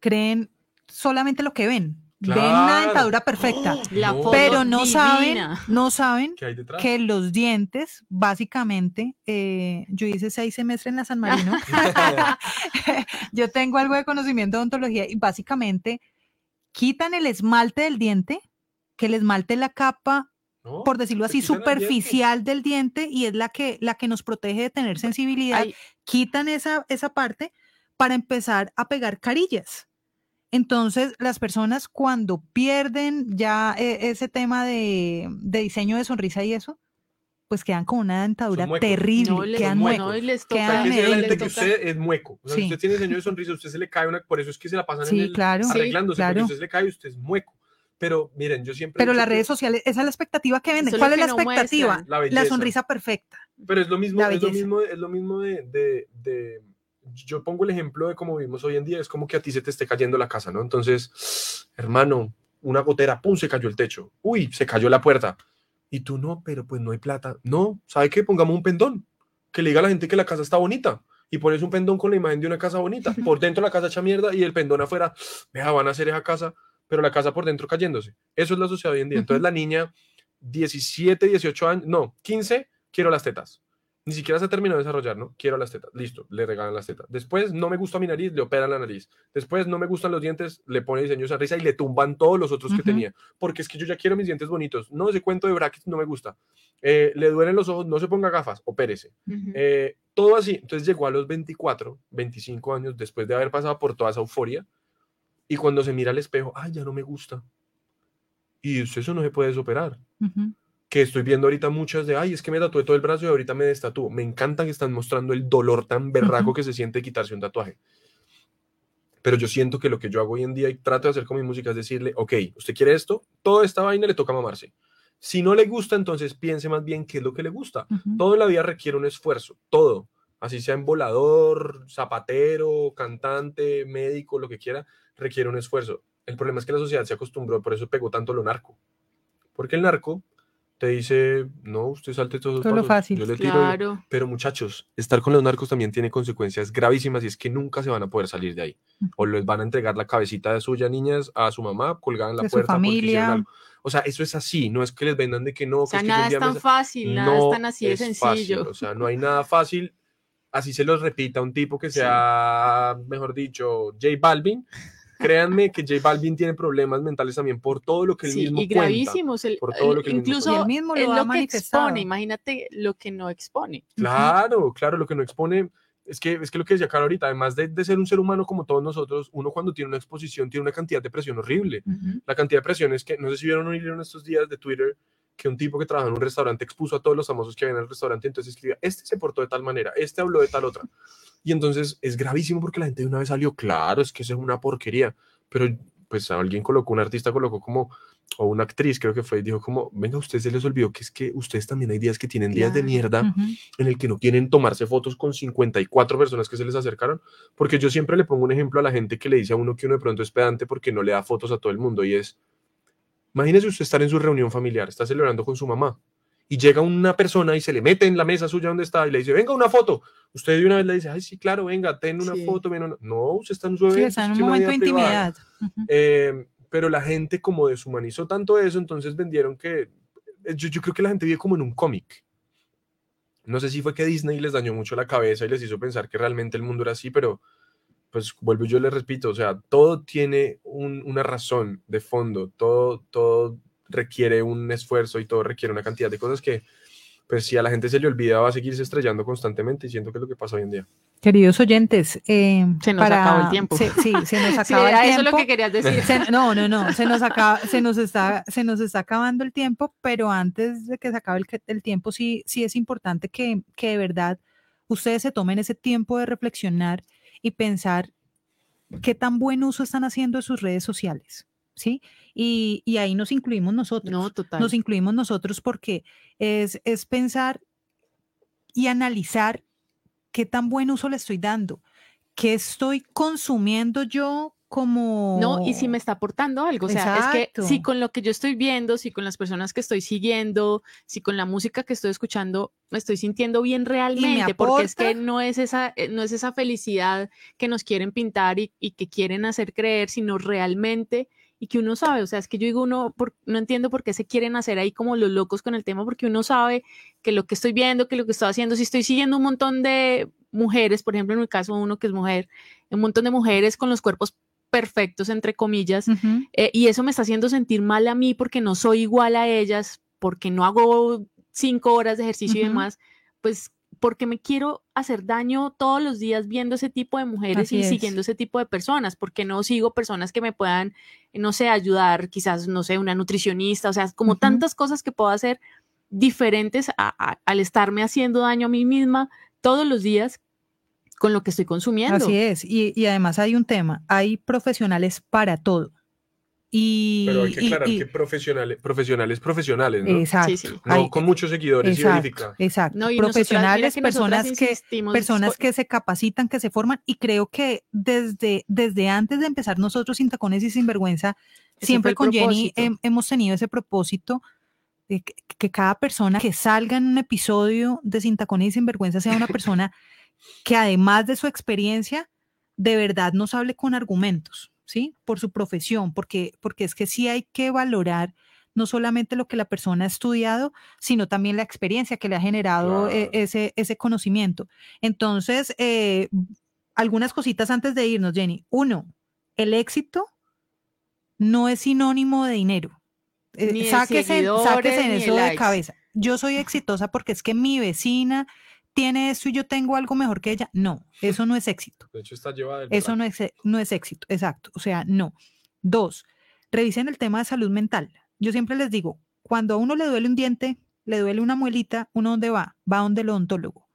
Creen solamente lo que ven. Ven una
Claro.
dentadura perfecta,
¡Oh!
La
No,
pero no saben,
divina.
no saben
¿Qué hay detrás?
que los dientes, básicamente, eh, yo hice seis semestres en la San Marino, yo tengo algo de conocimiento de odontología y básicamente quitan el esmalte del diente, que el esmalte es la capa,
¿No?
por decirlo así, superficial del diente y es la que, la que nos protege de tener sensibilidad.
Ay,
Quitan esa, esa parte para empezar a pegar carillas. Entonces, las personas cuando pierden ya eh, ese tema de, de diseño de sonrisa y eso, pues quedan con una dentadura terrible,
no les,
quedan muecos.
no, les
O sea,
toca,
que la
Quedan
gente que
toca-
usted es mueco. O sea,
Sí.
si usted tiene diseño de sonrisa, usted se le cae una, por eso es que se la pasan
Sí,
en el,
claro.
Sí,
arreglándose,
claro.
porque usted se le cae y usted es mueco. Pero miren, yo siempre
Pero las
que-
redes sociales, esa es la expectativa que venden. ¿Cuál es la
que no
expectativa?
La
La, sonrisa perfecta.
Pero es lo mismo, es lo mismo, es lo mismo de, de- de- Yo pongo el ejemplo de cómo vivimos hoy en día. Es como que a ti se te esté cayendo la casa, ¿no? Entonces, hermano, una gotera, ¡pum! Se cayó el techo. ¡Uy! Se cayó la puerta. Y tú no, pero pues no hay plata. No, ¿sabe qué? Pongamos un pendón. Que le diga a la gente que la casa está bonita. Y pones un pendón con la imagen de una casa bonita. Por dentro la casa hecha mierda y el pendón afuera. Vea, van a hacer esa casa, pero la casa por dentro cayéndose. Eso es la sociedad hoy en día. Entonces la niña, 17, 18 años, no, 15, quiero las tetas. Ni siquiera se ha terminado de desarrollar, ¿no? Quiero las tetas. Listo, le regalan las tetas. Después, no me gusta mi nariz, le operan la nariz. Después, no me gustan los dientes, le pone diseño de sonrisa y le tumban todos los otros que tenía. Porque es que yo ya quiero mis dientes bonitos. No, ese cuento de brackets no me gusta. Eh, le duelen los ojos, no se ponga gafas, opérese. Eh, todo así. Entonces llegó a los 24, 25 años después de haber pasado por toda esa euforia. Y cuando se mira al espejo, ay, ya no me gusta. Y eso no se puede desoperar
Ujú.
Que estoy viendo ahorita muchas de, ay, es que me tatué todo el brazo y ahorita me destatúo. Me encantan que están mostrando el dolor tan berraco que se siente quitarse un tatuaje. Pero yo siento que lo que yo hago hoy en día y trato de hacer con mi música es decirle, ok, usted quiere esto, toda esta vaina le toca mamarse. Si no le gusta, entonces piense más bien qué es lo que le gusta.
Ujú.
Todo en la vida requiere un esfuerzo, todo. Así sea en volador, zapatero, cantante, médico, lo que quiera, requiere un esfuerzo. El problema es que la sociedad se acostumbró, por eso pegó tanto lo narco. Porque el narco te dice, no, usted salte todos los
Todo lo
pasos,
fácil.
yo le tiro".
Claro.
Pero muchachos, estar con los narcos también tiene consecuencias gravísimas y es que nunca se van a poder salir de ahí. O les van a entregar la cabecita de suya, niñas, a su mamá colgada en la
De su
puerta. hicieron
familia.
algo. O sea, eso es así, no es que les vendan de que no.
O
que
sea,
es que
nada es
día me
tan
sa-
fácil, nada es tan así de
es
sencillo.
fácil, o sea, no hay nada fácil. Así se los repita un tipo que
Sí.
sea, mejor dicho, J Balvin. Créanme que J Balvin tiene problemas mentales también por todo lo que él
Sí,
mismo
y
cuenta.
gravísimos. el-
por todo
el-
lo que él mismo
incluso
cuenta. Él mismo lo
es
ha
lo que expone. Imagínate lo que no expone.
Claro, claro, lo que no expone es que, es que lo que decía Cara ahorita, además de, de ser un ser humano como todos nosotros, uno cuando tiene una exposición tiene una cantidad de presión horrible.
Ujú.
La cantidad de presión es que, no sé si vieron un hilo en estos días de Twitter, que un tipo que trabaja en un restaurante expuso a todos los famosos que había en el restaurante, entonces escribía, este se portó de tal manera, este habló de tal otra. Y entonces es gravísimo porque la gente de una vez salió, claro, es que eso es una porquería, pero pues alguien colocó, un artista colocó como, o una actriz creo que fue, y dijo como, venga, a ustedes se les olvidó que es que ustedes también hay días que tienen días de mierda en el que no quieren tomarse fotos con 54 personas que se les acercaron, porque yo siempre le pongo un ejemplo a la gente que le dice a uno que uno de pronto es pedante porque no le da fotos a todo el mundo y es, imagínese usted estar en su reunión familiar, está celebrando con su mamá y llega una persona y se le mete en la mesa suya donde está y le dice, venga una foto, usted de una vez le dice, ay sí, claro, venga, ten una
Sí.
foto, ven una-". no, usted está en su
Sí, está en un momento de
vida privada".
intimidad.
Eh, pero la gente como deshumanizó tanto eso, entonces vendieron que eh, yo, yo creo que la gente vive como en un cómic. No sé si fue que Disney les dañó mucho la cabeza y les hizo pensar que realmente el mundo era así, pero pues vuelvo yo les repito, o sea, todo tiene un- una razón de fondo, todo, todo requiere un esfuerzo y todo requiere una cantidad de cosas que, pues si a la gente se le olvida, va a seguirse estrellando constantemente y siento que es lo que pasa hoy en día.
Queridos oyentes, eh,
Se nos acabó el tiempo.
se- sí, se nos acaba
era
el
eso lo
tiempo.
que querías decir.
Se- no, no, no, se nos, acaba, se, nos está, se nos está acabando el tiempo, pero antes de que se acabe el, el tiempo, sí, sí es importante que, que de verdad ustedes se tomen ese tiempo de reflexionar y pensar qué tan buen uso están haciendo de sus redes sociales, ¿sí? Y, y ahí nos incluimos nosotros.
No, total.
Nos incluimos nosotros porque es, es pensar y analizar qué tan buen uso le estoy dando, qué estoy consumiendo yo como...
No, y si me está aportando algo, o sea, es que si con lo que yo estoy viendo, si con las personas que estoy siguiendo, si con la música que estoy escuchando, me estoy sintiendo bien realmente, porque es que no es esa, eh, no es esa felicidad que nos quieren pintar y, y que quieren hacer creer, sino realmente y que uno sabe, o sea, es que yo digo, uno por- no entiendo por qué se quieren hacer ahí como los locos con el tema, porque uno sabe que lo que estoy viendo, que lo que estoy haciendo, si estoy siguiendo un montón de mujeres, por ejemplo, en mi caso uno que es mujer, un montón de mujeres con los cuerpos perfectos, entre comillas, eh, y eso me está haciendo sentir mal a mí porque no soy igual a ellas, porque no hago cinco horas de ejercicio y
Ujú.
demás, pues porque me quiero hacer daño todos los días viendo ese tipo de mujeres
Así
y
es.
siguiendo ese tipo de personas, porque no sigo personas que me puedan, no sé, ayudar, quizás, no sé, una nutricionista, o sea, como tantas cosas que puedo hacer diferentes a- a- al estarme haciendo daño a mí misma todos los días con lo que estoy consumiendo.
Así es, y, y además hay un tema, hay profesionales para todo. Y,
Pero hay que
y-
aclarar
y-
que profesionales, profesionales, profesionales, ¿no?
exacto,
sí.
No
hay-
con muchos seguidores y
exacto,
verifica.
exacto.
No, y
profesionales,
nosotras
personas que personas que se capacitan, que se forman, y creo que desde, desde antes de empezar nosotros sin tacones y sin vergüenza,
Ese
siempre con Jenny
propósito.
hem- hemos tenido ese propósito de que, que cada persona que salga en un episodio de Sin Tacones y Sin Vergüenza sea una persona que además de su experiencia, de verdad nos hable con argumentos, ¿sí? Por su profesión, porque, porque es que sí hay que valorar no solamente lo que la persona ha estudiado, sino también la experiencia que le ha generado eh,
Claro.
ese, ese conocimiento. Entonces, eh, algunas cositas antes de irnos, Jenny. Uno, el éxito no es sinónimo de dinero. Eh, sáquese, sáquese en eso de cabeza. Yo soy exitosa porque es que mi vecina tiene esto y yo tengo algo mejor que ella. No, eso no es éxito.
De hecho, está llevada del
Eso no es, no es éxito, exacto. O sea, no. Dos, revisen el tema de salud mental. Yo siempre les digo, cuando a uno le duele un diente, le duele una muelita, ¿uno dónde va? Va donde el odontólogo.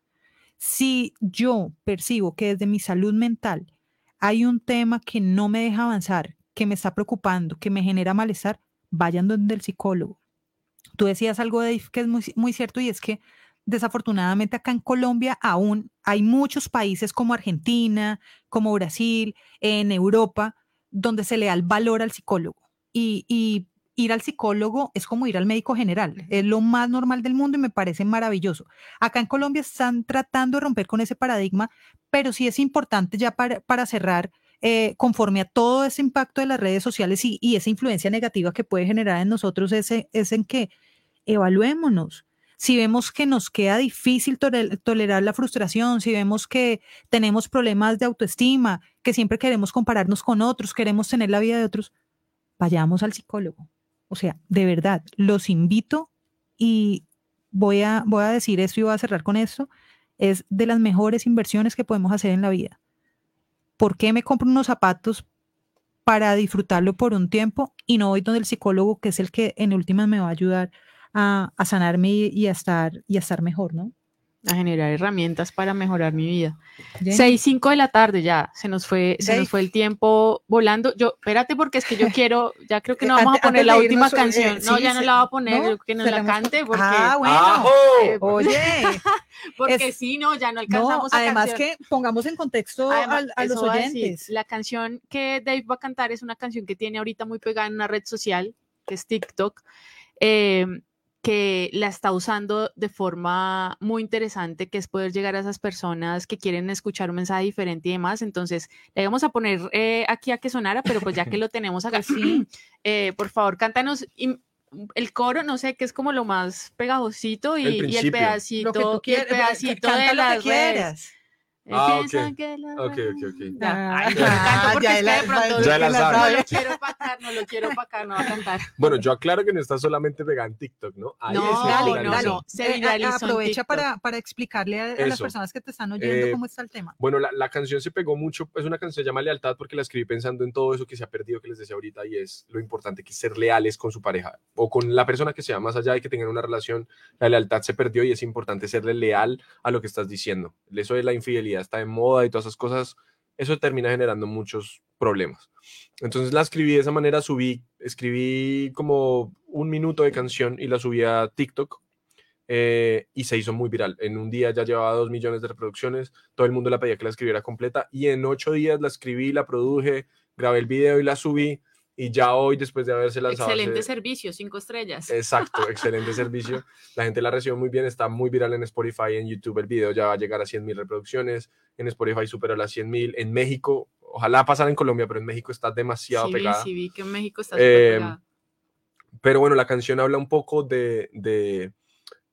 Si yo percibo que desde mi salud mental hay un tema que no me deja avanzar, que me está preocupando, que me genera malestar, vayan donde el psicólogo. Tú decías algo de, que es muy, muy cierto y es que desafortunadamente acá en Colombia aún hay muchos países como Argentina, como Brasil, en Europa, donde se le da el valor al psicólogo. Y, ir al psicólogo es como ir al médico general, es lo más normal del mundo y me parece maravilloso. Acá en Colombia están tratando de romper con ese paradigma, pero sí es importante ya para, cerrar, eh, conforme a todo ese impacto de las redes sociales y, esa influencia negativa que puede generar en nosotros, ese, es en que evaluémonos. Si vemos que nos queda difícil tole- tolerar la frustración, si vemos que tenemos problemas de autoestima, que siempre queremos compararnos con otros, queremos tener la vida de otros, vayamos al psicólogo. O sea, de verdad, los invito y voy a, voy a decir esto y voy a cerrar con esto, es de las mejores inversiones que podemos hacer en la vida. ¿Por qué me compro unos zapatos para disfrutarlo por un tiempo y no voy donde el psicólogo, que es el que en últimas me va a ayudar a, a sanarme y, y a estar, y a estar mejor, ¿no?
A generar herramientas para mejorar mi vida.
Jenny?
6, 5 de la tarde ya, se nos fue, se nos fue el tiempo volando. Yo, espérate, porque es que yo quiero, ya creo que no
Eh,
vamos a poner la última
irnos, eh,
canción. no,
sí,
ya no la voy a poner,
¿no?
que nos la cante, porque,
Ah, bueno.
¡Ajo!
eh,
Oye,
porque
es-
sí, no, ya no
no,
alcanzamos a
además
canción.
que pongamos en contexto
Además,
a, los
a decir,
oyentes.
la canción que Dave va a cantar es una canción que tiene ahorita muy pegada en una red social, que es TikTok, eh, que la está usando de forma muy interesante, que es poder llegar a esas personas que quieren escuchar un mensaje diferente y demás. Entonces, le vamos a poner eh, aquí a que sonara, pero pues ya que lo tenemos acá, eh, por favor, cántanos el coro, no sé, que es como lo más pegajosito y
El
y el, pedacito,
Lo que tú
y el
quieras,
pedacito
canta
de
lo que
las redes.
Ah, ok. Ok, ok, ok.
Ya, ay,
Ah,
no
ya
es que
la-
de pronto
ya la
no
sabe.
lo quiero para acá, no lo quiero para acá, no va a cantar.
Bueno, yo aclaro que no está solamente pegada en TikTok, ¿no? Ahí
No,
se
Dale,
no,
viralizó.
no. se
Eh,
viralizó
aprovecha para, para explicarle a, a las personas que te están oyendo
Eh,
cómo está el tema.
Bueno, la, la canción se pegó mucho, es una canción que se llama Lealtad porque la escribí pensando en todo eso que se ha perdido que les decía ahorita y es lo importante que es ser leales con su pareja o con la persona que sea, más allá de que tengan una relación, la lealtad se perdió y es importante serle leal a lo que estás diciendo. Eso de la infidelidad está de moda y todas esas cosas, eso termina generando muchos problemas. Entonces la escribí de esa manera, subí, escribí como un minuto de canción y la subí a TikTok eh, y se hizo muy viral. En un día ya llevaba dos millones de reproducciones, todo el mundo la pedía que la escribiera completa y en ocho días la escribí, la produje, grabé el video y la subí y ya hoy después de haberse lanzado...
Excelente
hace-
servicio, cinco estrellas.
Exacto, excelente servicio. La gente la recibió muy bien, está muy viral en Spotify, en YouTube el video ya va a llegar a 100 mil reproducciones, en Spotify supera las 100 mil, en México, ojalá pasara en Colombia, pero en México está demasiado
sí,
pegada.
sí, vi que en México está
Eh,
pegada.
Pero bueno, la canción habla un poco de, de,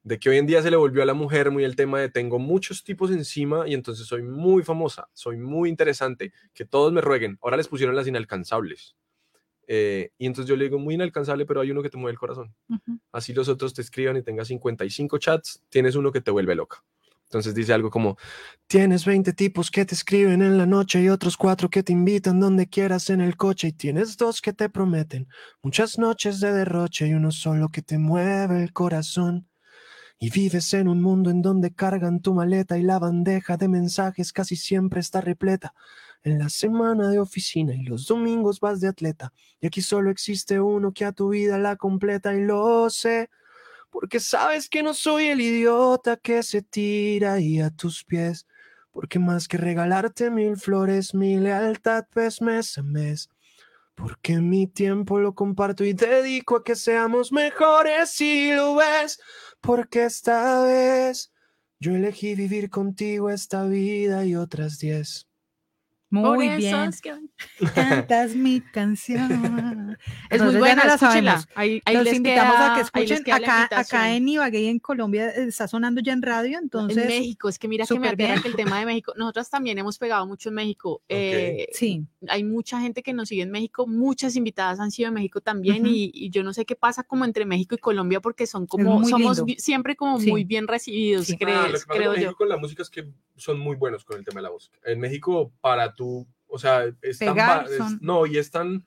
de que hoy en día se le volvió a la mujer muy el tema de tengo muchos tipos encima y entonces soy muy famosa, soy muy interesante, que todos me rueguen. Ahora les pusieron las inalcanzables. Eh, y entonces yo le digo muy inalcanzable, pero hay uno que te mueve el corazón. Así los otros te escriban y tengas 55 chats, tienes uno que te vuelve loca. Entonces dice algo como,
Tienes 20 tipos que te escriben en la noche y otros cuatro que te invitan donde quieras en el coche y tienes dos que te prometen muchas noches de derroche y uno solo que te mueve el corazón. Y vives en un mundo en donde cargan tu maleta y la bandeja de mensajes casi siempre está repleta. En la semana de oficina y los domingos vas de atleta. Y aquí solo existe uno que a tu vida la completa y lo sé. Porque sabes que no soy el idiota que se tira ahí a tus pies. Porque más que regalarte mil flores, mi lealtad ves mes a mes. Porque mi tiempo lo comparto y dedico a que seamos mejores si lo ves. Porque esta vez yo elegí vivir contigo esta vida y otras diez.
Por
Muy
eso
bien.
es que-
Cantas mi canción.
Es muy buena,
no la
escúchenla.
sabemos.
Ahí, ahí
Los
les
invitamos
queda-
a que escuchen. Acá, acá en Ibagué y en Colombia eh, está sonando ya en radio, entonces.
en México, es que mira que me aterra que el tema de México, nosotras también hemos pegado mucho en México. eh,
Sí,
hay mucha gente que nos sigue en México, muchas invitadas han sido de México también y, y yo no sé qué pasa como entre México y Colombia porque son como,
muy
somos
lindo.
siempre como
Sí.
muy bien recibidos,
Sí.
creo,
Ah, lo que pasa
creo
con
yo.
México con la música es que son muy buenos con el tema de la música. En México, para tú, o sea, es tan
Pegar,
es-
son-
no, y es tan,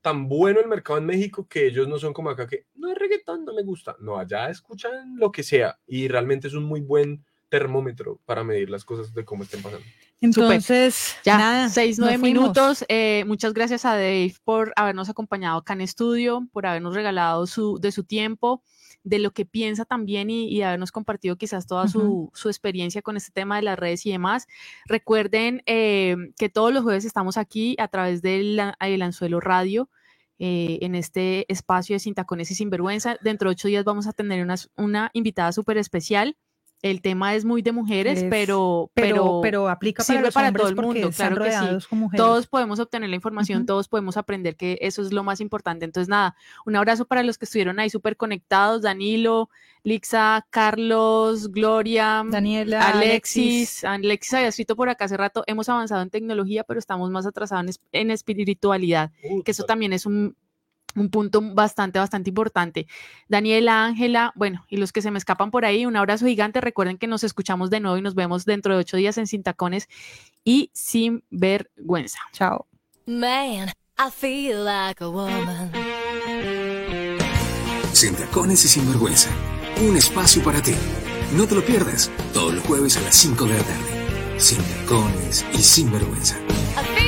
tan bueno el mercado en México que ellos no son como acá que no es reggaetón, no me gusta. No, allá escuchan lo que sea y realmente es un muy buen termómetro para medir las cosas de cómo estén pasando.
entonces.
Ya,
nada,
seis, nueve minutos. eh, muchas gracias a Dave por habernos acompañado acá en estudio, por habernos regalado su, de su tiempo, de lo que piensa también y, y habernos compartido quizás toda su, su experiencia con este tema de las redes y demás. Recuerden eh, que todos los jueves estamos aquí a través del el Anzuelo Radio. eh, en este espacio de Sin Tacones y Sinvergüenza. Dentro de ocho días vamos a tener unas- una invitada súper especial. El tema es muy de mujeres,
Es-
pero,
Pero,
pero,
pero aplica para
sirve
los
para todo el mundo, claro que sí.
con
todos podemos obtener la información, todos podemos aprender que eso es lo más importante. Entonces, nada, un abrazo para los que estuvieron ahí súper conectados, Danilo, Lixa, Carlos, Gloria,
Daniela,
Alexis. Alexis había escrito por acá hace rato, hemos avanzado en tecnología, pero estamos más atrasados en, es- en espiritualidad,
Uh,
que eso también es un, un punto bastante, bastante importante. Daniela, Ángela, bueno, y los que se me escapan por ahí, un abrazo gigante. Recuerden que nos escuchamos de nuevo y nos vemos dentro de ocho días en Sin Tacones y Sin Vergüenza.
Chao.
Man, I feel like a woman.
Sin tacones y sin vergüenza. Un espacio para ti. No te lo pierdas. Todos los jueves a las 5 de la tarde. Sin tacones y sin vergüenza.
I feel